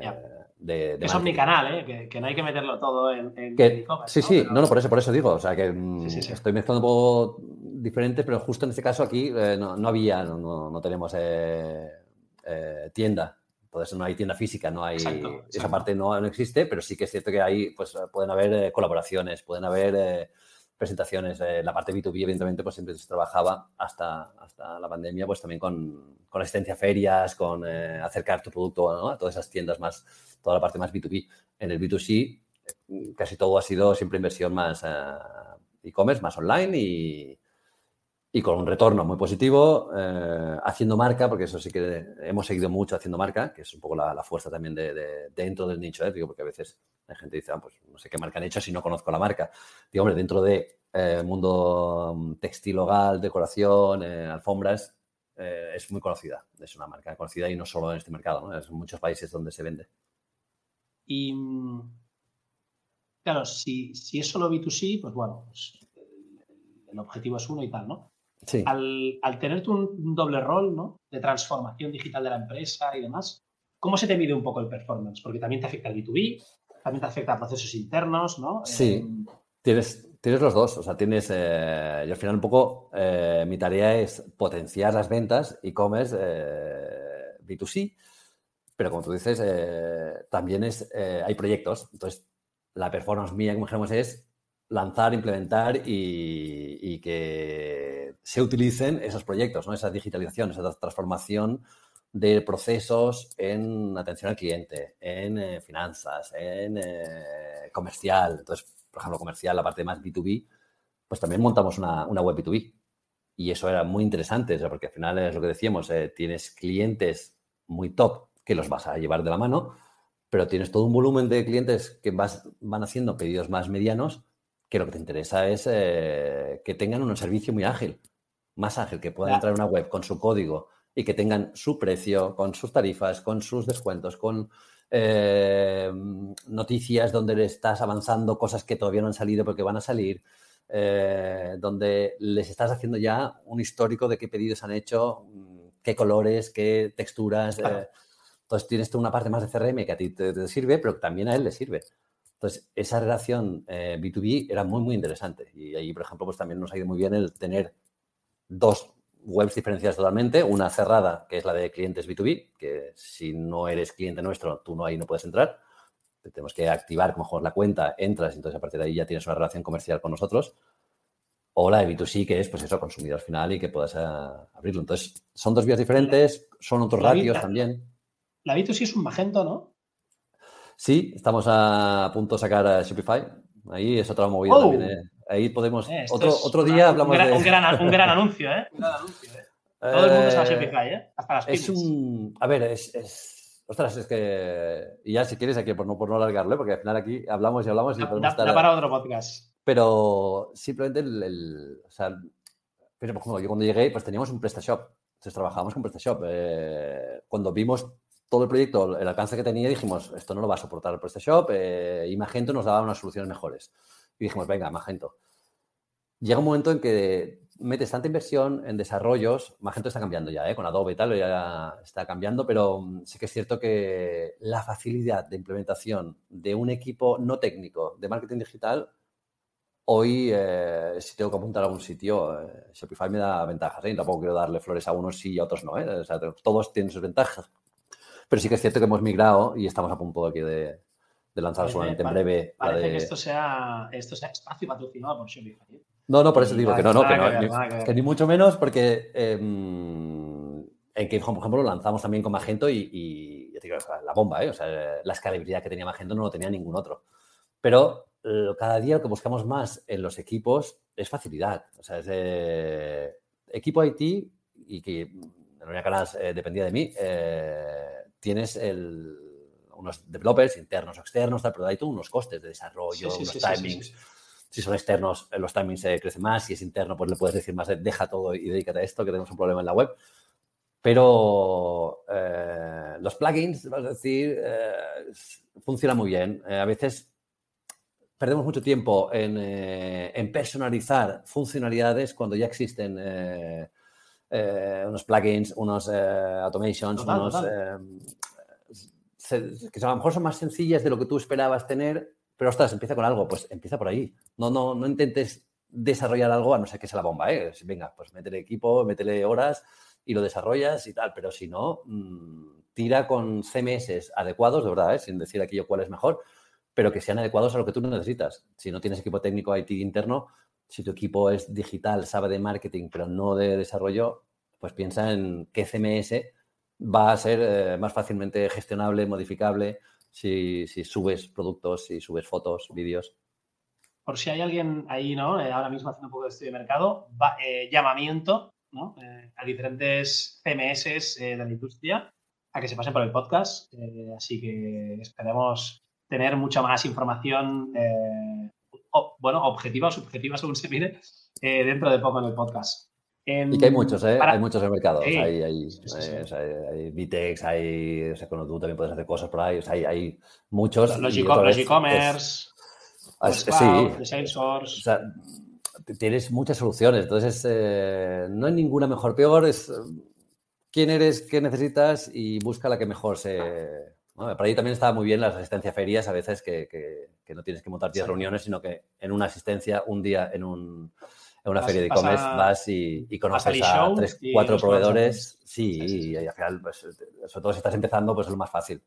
de, Es omnicanal, ¿eh? Que, no hay que meterlo todo en, en Sí, sí, no, no, por eso, por eso digo, o sea, que mm, estoy mezclando un poco diferente, pero justo en este caso aquí no, había, no, tenemos tienda. Entonces no hay tienda física, no hay esa parte no, no, existe, pero sí que es cierto que ahí pues pueden haber colaboraciones, pueden haber presentaciones. Eh, la parte B2B, evidentemente, pues siempre se trabajaba hasta, hasta la pandemia, pues también con, con asistencia a ferias, con eh, acercar tu producto a todas esas tiendas más, toda la parte más B2B. En el B2C, casi todo ha sido siempre inversión más, eh, e-commerce, más online y, y con un retorno muy positivo, eh, haciendo marca, porque eso sí que hemos seguido mucho haciendo marca, que es un poco la, fuerza también de, dentro del nicho, ¿eh? Porque a veces la gente dice, ah, pues no sé qué marca han hecho si no conozco la marca. Digo, hombre, dentro de eh, mundo mm, textil hogar, decoración, alfombras, es muy conocida, es una marca conocida y no solo en este mercado, ¿no? es en muchos países donde se vende. Y claro, si, si es solo B2C, pues bueno, pues, el objetivo es uno y tal, ¿no? Al, al, tener tú un, doble rol ¿no? de transformación digital de la empresa y demás, ¿cómo se te mide un poco el performance? Porque también te afecta el B2B, también te afecta a procesos internos, ¿no? Sí, em, tienes, tienes los dos. O sea, tienes, eh, y al final un poco eh, mi tarea es potenciar las ventas e-commerce eh, B2C, pero como tú dices, también es, hay proyectos. Entonces, la performance mía, como dijimos, es lanzar, implementar y, que se utilicen esos proyectos, ¿no? esa digitalización, esa transformación de procesos en atención al cliente, en eh, finanzas, en eh, comercial. Entonces, por ejemplo, comercial, la parte más B2B, pues también montamos una, web B2B. Y eso era muy interesante, porque al final es lo que decíamos, eh, tienes clientes muy top que los vas a llevar de la mano, pero tienes todo un volumen de clientes que vas, van haciendo pedidos más medianos que lo que te interesa es eh, que tengan un servicio muy ágil, más ágil, que puedan entrar a una web con su código y que tengan su precio, con sus tarifas, con sus descuentos, con eh, noticias donde le estás avanzando cosas que todavía no han salido porque van a salir, eh, donde les estás haciendo ya un histórico de qué pedidos han hecho, qué colores, qué texturas. Entonces tienes tú una parte más de CRM que a ti te sirve, pero también a él le sirve. Entonces, esa relación B2B eh, era muy, muy interesante. Y ahí, por ejemplo, pues también nos ha ido muy bien el tener dos webs diferenciadas totalmente. Una cerrada, que es la de clientes B2B, que si no eres cliente nuestro, tú no ahí no puedes entrar. tenemos que activar como mejor la cuenta, entras, y entonces a partir de ahí ya tienes una relación comercial con nosotros. O la de B2C, que es, pues eso, consumidor final y que puedas ah, abrirlo. Entonces, son dos vías diferentes, son otros ratios también. La B2C es un magento, ¿no? Sí, estamos a punto de sacar a Shopify. Ahí es otra movida también. Oh. ¿eh? Ahí podemos. Eh, otro, otro día hablamos un gran, de. Un gran, un gran anuncio, ¿eh? Un gran anuncio, ¿eh? Todo el mundo sabe Shopify, ¿eh? Hasta las pymes. Es un. A ver, es, es. Ostras, es que. Y ya si quieres, aquí por no, por no alargarlo, porque al final aquí hablamos y hablamos y da, podemos estar. para otro podcast. Pero simplemente el. o sea, pero por ejemplo, yo cuando llegué, pues teníamos un PrestaShop. Entonces trabajábamos con PrestaShop. Eh, cuando vimos todo el proyecto, el alcance que tenía, dijimos, esto no lo va a soportar PrestaShop eh, y Magento nos daba unas soluciones mejores. Y dijimos, venga, Magento. Llega un momento en que metes tanta inversión en desarrollos, Magento está cambiando ya, ¿eh? con Adobe y tal, ya está cambiando, pero mm, sí que es cierto que la facilidad de implementación de un equipo no técnico de marketing digital, hoy, eh, si tengo que apuntar a algún sitio, eh, Shopify me da ventajas, ¿eh? tampoco quiero darle flores a unos sí y a otros no, todos tienen sus ventajas, pero sí que es cierto que hemos migrado y estamos a punto aquí de, de lanzar solamente en breve. Parece que esto sea, esto sea espacio patrocinado por Shopify. No, no, por eso digo que no, no, que, no, que, ni, mucho menos, porque em, en que, por ejemplo, lo lanzamos también con Magento y, y digo, la bomba, ¿eh? O sea, la escalabilidad que tenía Magento no lo tenía ningún otro. Pero eh, cada día lo que buscamos más en los equipos es facilidad. O sea, es de equipo IT y que en Canas eh, dependía de mí. Eh, tienes unos developers internos o externos, pero hay tú unos costes de desarrollo, unos timings. Si son externos, eh, los timings se crecen más. Si es interno, pues le puedes decir más, deja todo y dedícate a esto, que tenemos un problema en la web. Pero eh, los plugins, vas a decir, eh, funcionan muy bien. a veces perdemos mucho tiempo en, personalizar funcionalidades cuando ya existen unos plugins, unos automations, unos que a lo mejor son más sencillas de lo que tú esperabas tener, pero ostras, empieza con algo, pues empieza por ahí. No, no, no intentes desarrollar algo a no ser que sea la bomba, ¿eh? Venga, pues métele equipo, métele horas y lo desarrollas y tal, pero si no, mm, tira con CMS adecuados, de verdad, ¿eh? sin decir aquí yo cuál es mejor, pero que sean adecuados a lo que tú necesitas. Si no tienes equipo técnico IT interno, si tu equipo es digital, sabe de marketing, pero no de desarrollo, pues piensa en qué CMS va a ser eh, más fácilmente gestionable, modificable, si, subes productos, si subes fotos, vídeos. por si hay alguien ahí, ¿no? Eh, ahora mismo haciendo un poco de estudio de mercado, eh, llamamiento, ¿no? A diferentes CMS de la industria a que se pasen por el podcast. así que esperemos tener mucha más información, bueno, objetiva o subjetiva, según se mire, dentro de poco en el podcast. y que hay muchos, ¿eh? Hay muchos en el mercado. hay, hay, hay, Vitex, hay, o sea, cuando tú también puedes hacer cosas por ahí, o sea, hay, muchos. Los e-commerce. Ah, sí. Salesforce. O sea, tienes muchas soluciones, entonces eh, no hay ninguna mejor peor, es quién eres, qué necesitas y busca la que mejor se... Para ahí también está muy bien las asistencias a ferias, a veces que, que, no tienes que montar 10 reuniones, sino que en una asistencia, un día en, un, en una feria de e-commerce vas y, y conoces a tres, cuatro proveedores. Sí, y al final, pues, sobre todo si estás empezando, pues es lo más fácil.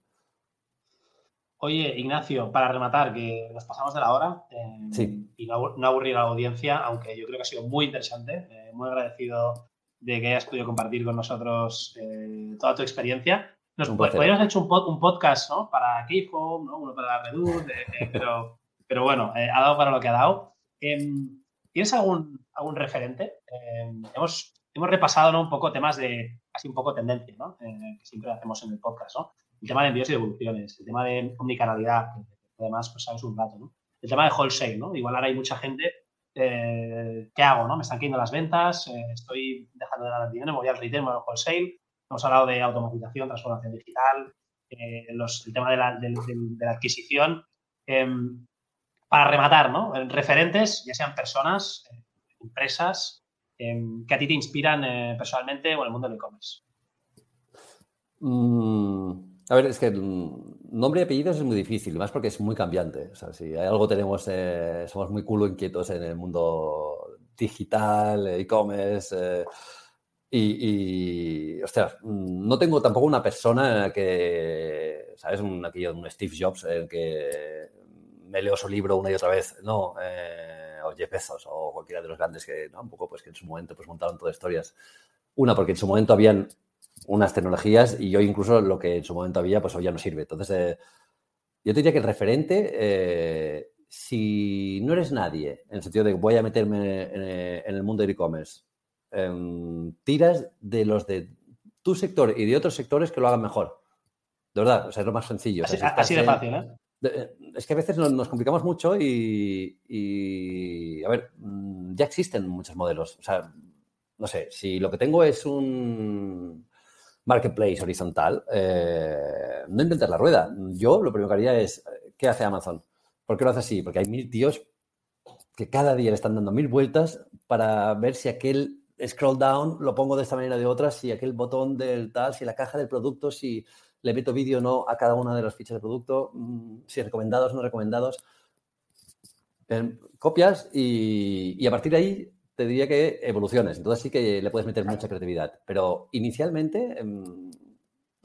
Oye, Ignacio, para rematar, que nos pasamos de la hora eh, y no, aburrir a la audiencia, aunque yo creo que ha sido muy interesante, eh, muy agradecido de que hayas podido compartir con nosotros eh, toda tu experiencia. Nos podríamos hecho un, podcast ¿no? para Keyfoam, ¿no? uno para Redud, pero, pero bueno, ha dado para lo que ha dado. Em, ¿Tienes algún, algún referente? Em, hemos, hemos repasado ¿no? un poco temas de, así un poco tendencia, ¿no? que siempre hacemos en el podcast, ¿no? el tema de envíos y devoluciones, el tema de omnicanalidad, que además pues sabes un rato, ¿no? El tema de wholesale, ¿no? Igual ahora hay mucha gente, eh, ¿qué hago, no? Me están cayendo las ventas, eh, estoy dejando de ganar dinero, me voy al retail, me voy al wholesale. Hemos hablado de automatización, transformación digital, eh, el tema de la, adquisición. Em, para rematar, ¿no? Referentes, ya sean personas, empresas, em, que a ti te inspiran personalmente o en el mundo del e-commerce. Mm, a ver, es que nombre y apellidos es muy difícil, más porque es muy cambiante. O sea, si hay algo tenemos, eh, somos muy culo inquietos en el mundo digital, e-commerce. Eh, y, y, ostras, no tengo tampoco una persona que, ¿sabes? Un, aquello, un Steve Jobs, que me leo su libro una y otra vez. No, eh, o Jeff o cualquiera de los grandes que, ¿no? Un pues que en su momento pues montaron todas historias. Una, porque en su momento habían unas tecnologías y hoy incluso lo que en su momento había, pues hoy ya no sirve. Entonces, eh, yo te diría que el referente, eh, si no eres nadie, en el sentido de que voy a meterme en, el mundo del e-commerce, em, tiras de los de tu sector y de otros sectores que lo hagan mejor. De verdad, o sea, es lo más sencillo. Así, de fácil, ¿eh? Es que a veces nos, complicamos mucho y, y, a ver, mm, ya existen muchos modelos. O sea, no sé, si lo que tengo es un, marketplace horizontal, eh, no inventes la rueda. Yo lo primero que haría es, ¿qué hace Amazon? ¿Por qué lo hace así? Porque hay mil tíos que cada día le están dando mil vueltas para ver si aquel scroll down lo pongo de esta manera o de otra, si aquel botón del tal, si la caja del producto, si le meto vídeo o no a cada una de las fichas de producto, mm, si recomendados o no recomendados. Em, copias y, y a partir de ahí te diría que evoluciones. Entonces sí que le puedes meter mucha creatividad. Pero inicialmente em,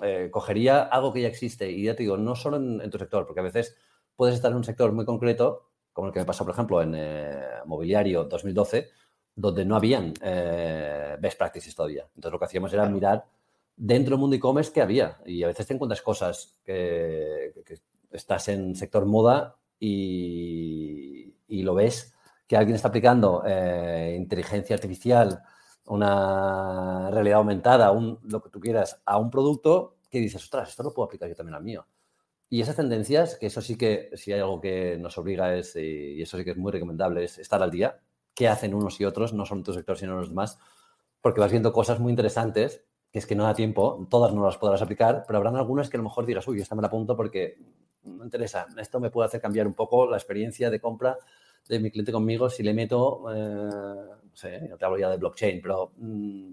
eh, cogería algo que ya existe y ya te digo, no solo en, tu sector, porque a veces puedes estar en un sector muy concreto, como el que me pasó, por ejemplo, en eh, mobiliario 2012, donde no habían eh, best practices todavía. Entonces lo que hacíamos era mirar dentro del mundo e-commerce qué había. Y a veces te encuentras cosas que, estás en sector moda y, y lo ves que alguien está aplicando eh, inteligencia artificial, una realidad aumentada, un, lo que tú quieras, a un producto que dices, ostras, esto lo puedo aplicar yo también al mío. Y esas tendencias, que eso sí que, si hay algo que nos obliga es, y eso sí que es muy recomendable, es estar al día, qué hacen unos y otros, no solo en tu sector, sino en los demás, porque vas viendo cosas muy interesantes, que es que no da tiempo, todas no las podrás aplicar, pero habrán algunas que a lo mejor dirás, uy, esta me la apunto porque no interesa, esto me puede hacer cambiar un poco la experiencia de compra de mi cliente conmigo si le meto, eh, no sé, no te hablo ya de blockchain, pero mm,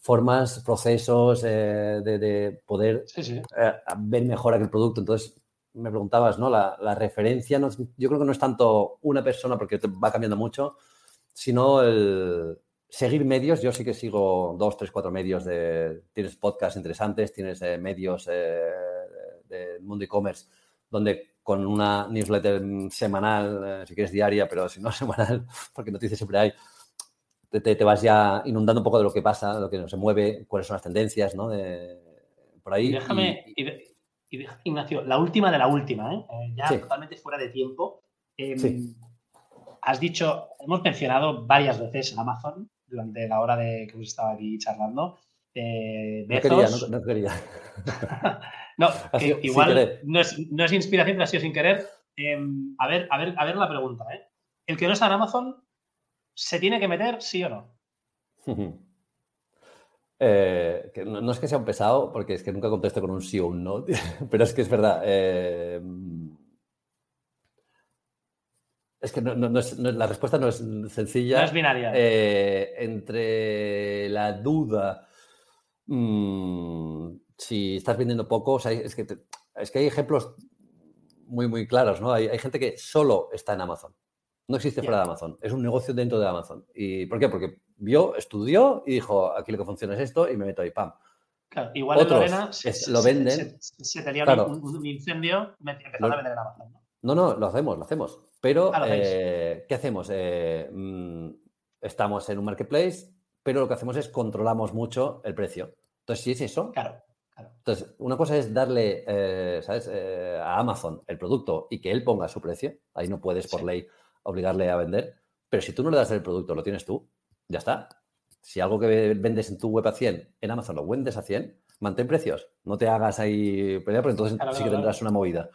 formas, procesos eh, de, poder eh, ver mejor aquel producto. Entonces, me preguntabas, ¿no? La, referencia, no, yo creo que no es tanto una persona, porque va cambiando mucho, sino el seguir medios. Yo sí que sigo dos, tres, cuatro medios de... Tienes podcasts interesantes, tienes medios del mundo e-commerce, donde con una newsletter semanal, eh, si quieres diaria, pero si no semanal, porque noticias siempre hay, te, te, vas ya inundando un poco de lo que pasa, lo que se mueve, cuáles son las tendencias, ¿no? De, por ahí. Y déjame, Ignacio, la última de la última, ¿eh? eh ya totalmente fuera de tiempo. Em, has dicho, hemos mencionado varias veces Amazon durante la hora de que hemos estado aquí charlando. Eh, no quería, no, quería. no, igual no es, no es, inspiración, pero ha sido sin querer. Em, a, ver, a, ver, a ver la pregunta. ¿eh? ¿El que no está en Amazon se tiene que meter, sí o no? Eh, no, es que sea un pesado, porque es que nunca contesto con un sí o un no, pero es que es verdad. Eh, es que la respuesta no es sencilla. No es binaria. Eh, entre la duda, mm, si estás vendiendo poco, es, que es que hay ejemplos muy, muy claros, ¿no? Hay, gente que solo está en Amazon. No existe fuera de Amazon. Es un negocio dentro de Amazon. ¿Y por qué? Porque vio, estudió y dijo, aquí lo que funciona es esto y me meto ahí, pam. Claro, igual Otros en Lorena lo venden. Se, tenía un, incendio empezando a vender en Amazon. ¿no? no, no, lo hacemos, lo hacemos. Pero, eh, ¿qué hacemos? Eh, mm, estamos en un marketplace, pero lo que hacemos es controlamos mucho el precio. Entonces, si es eso. Claro. Entonces, una cosa es darle, eh, ¿sabes? a Amazon el producto y que él ponga su precio. Ahí no puedes, por ley, obligarle a vender. Pero si tú no le das el producto, lo tienes tú, ya está. Si algo que vendes en tu web a 100, en Amazon lo vendes a 100, mantén precios. No te hagas ahí pelea, porque entonces sí que tendrás una movida.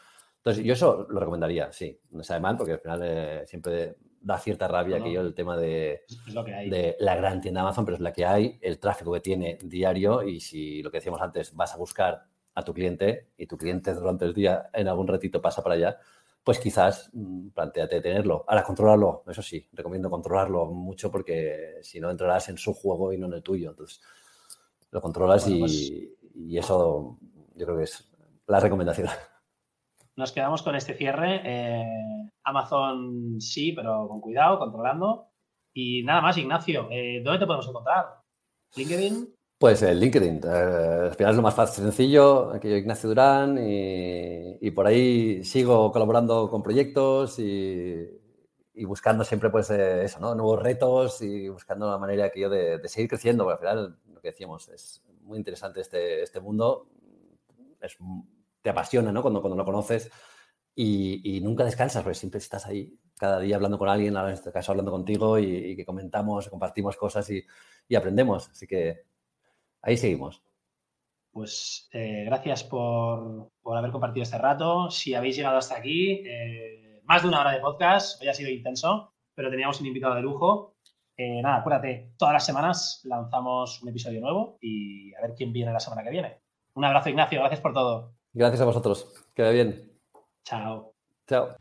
Entonces, yo eso lo recomendaría, sí. No sabe mal, porque al final eh, siempre da cierta rabia que yo el tema de, de, la gran tienda Amazon, pero es la que hay, el tráfico que tiene diario y si lo que decíamos antes, vas a buscar a tu cliente y tu cliente durante el día en algún ratito pasa para allá, pues quizás mm, planteate tenerlo. Ahora, controlarlo, eso sí, recomiendo controlarlo mucho porque si no entrarás en su juego y no en el tuyo. Entonces, lo controlas pues y, eso yo creo que es la recomendación. Nos quedamos con este cierre. Eh, Amazon sí, pero con cuidado, controlando. Y nada más, Ignacio, eh, ¿dónde te podemos encontrar? ¿LinkedIn? Pues el LinkedIn, eh, al final es lo más fácil, sencillo, aquí yo Ignacio Durán y, por ahí sigo colaborando con proyectos y, buscando siempre pues eh, eso, ¿no? Nuevos retos y buscando una manera que yo de, seguir creciendo, porque al final lo que decíamos es muy interesante este, este mundo, te apasiona, ¿no? Cuando, cuando lo conoces y, nunca descansas, porque siempre estás ahí cada día hablando con alguien, en este caso hablando contigo y, que comentamos, compartimos cosas y, aprendemos, así que ahí seguimos. Pues eh, gracias por, haber compartido este rato. Si habéis llegado hasta aquí, eh, más de una hora de podcast, hoy ha sido intenso, pero teníamos un invitado de lujo. Eh, nada, acuérdate, todas las semanas lanzamos un episodio nuevo y a ver quién viene la semana que viene. Un abrazo, Ignacio, gracias por todo. Gracias a vosotros. Queda bien. Chao. Chao.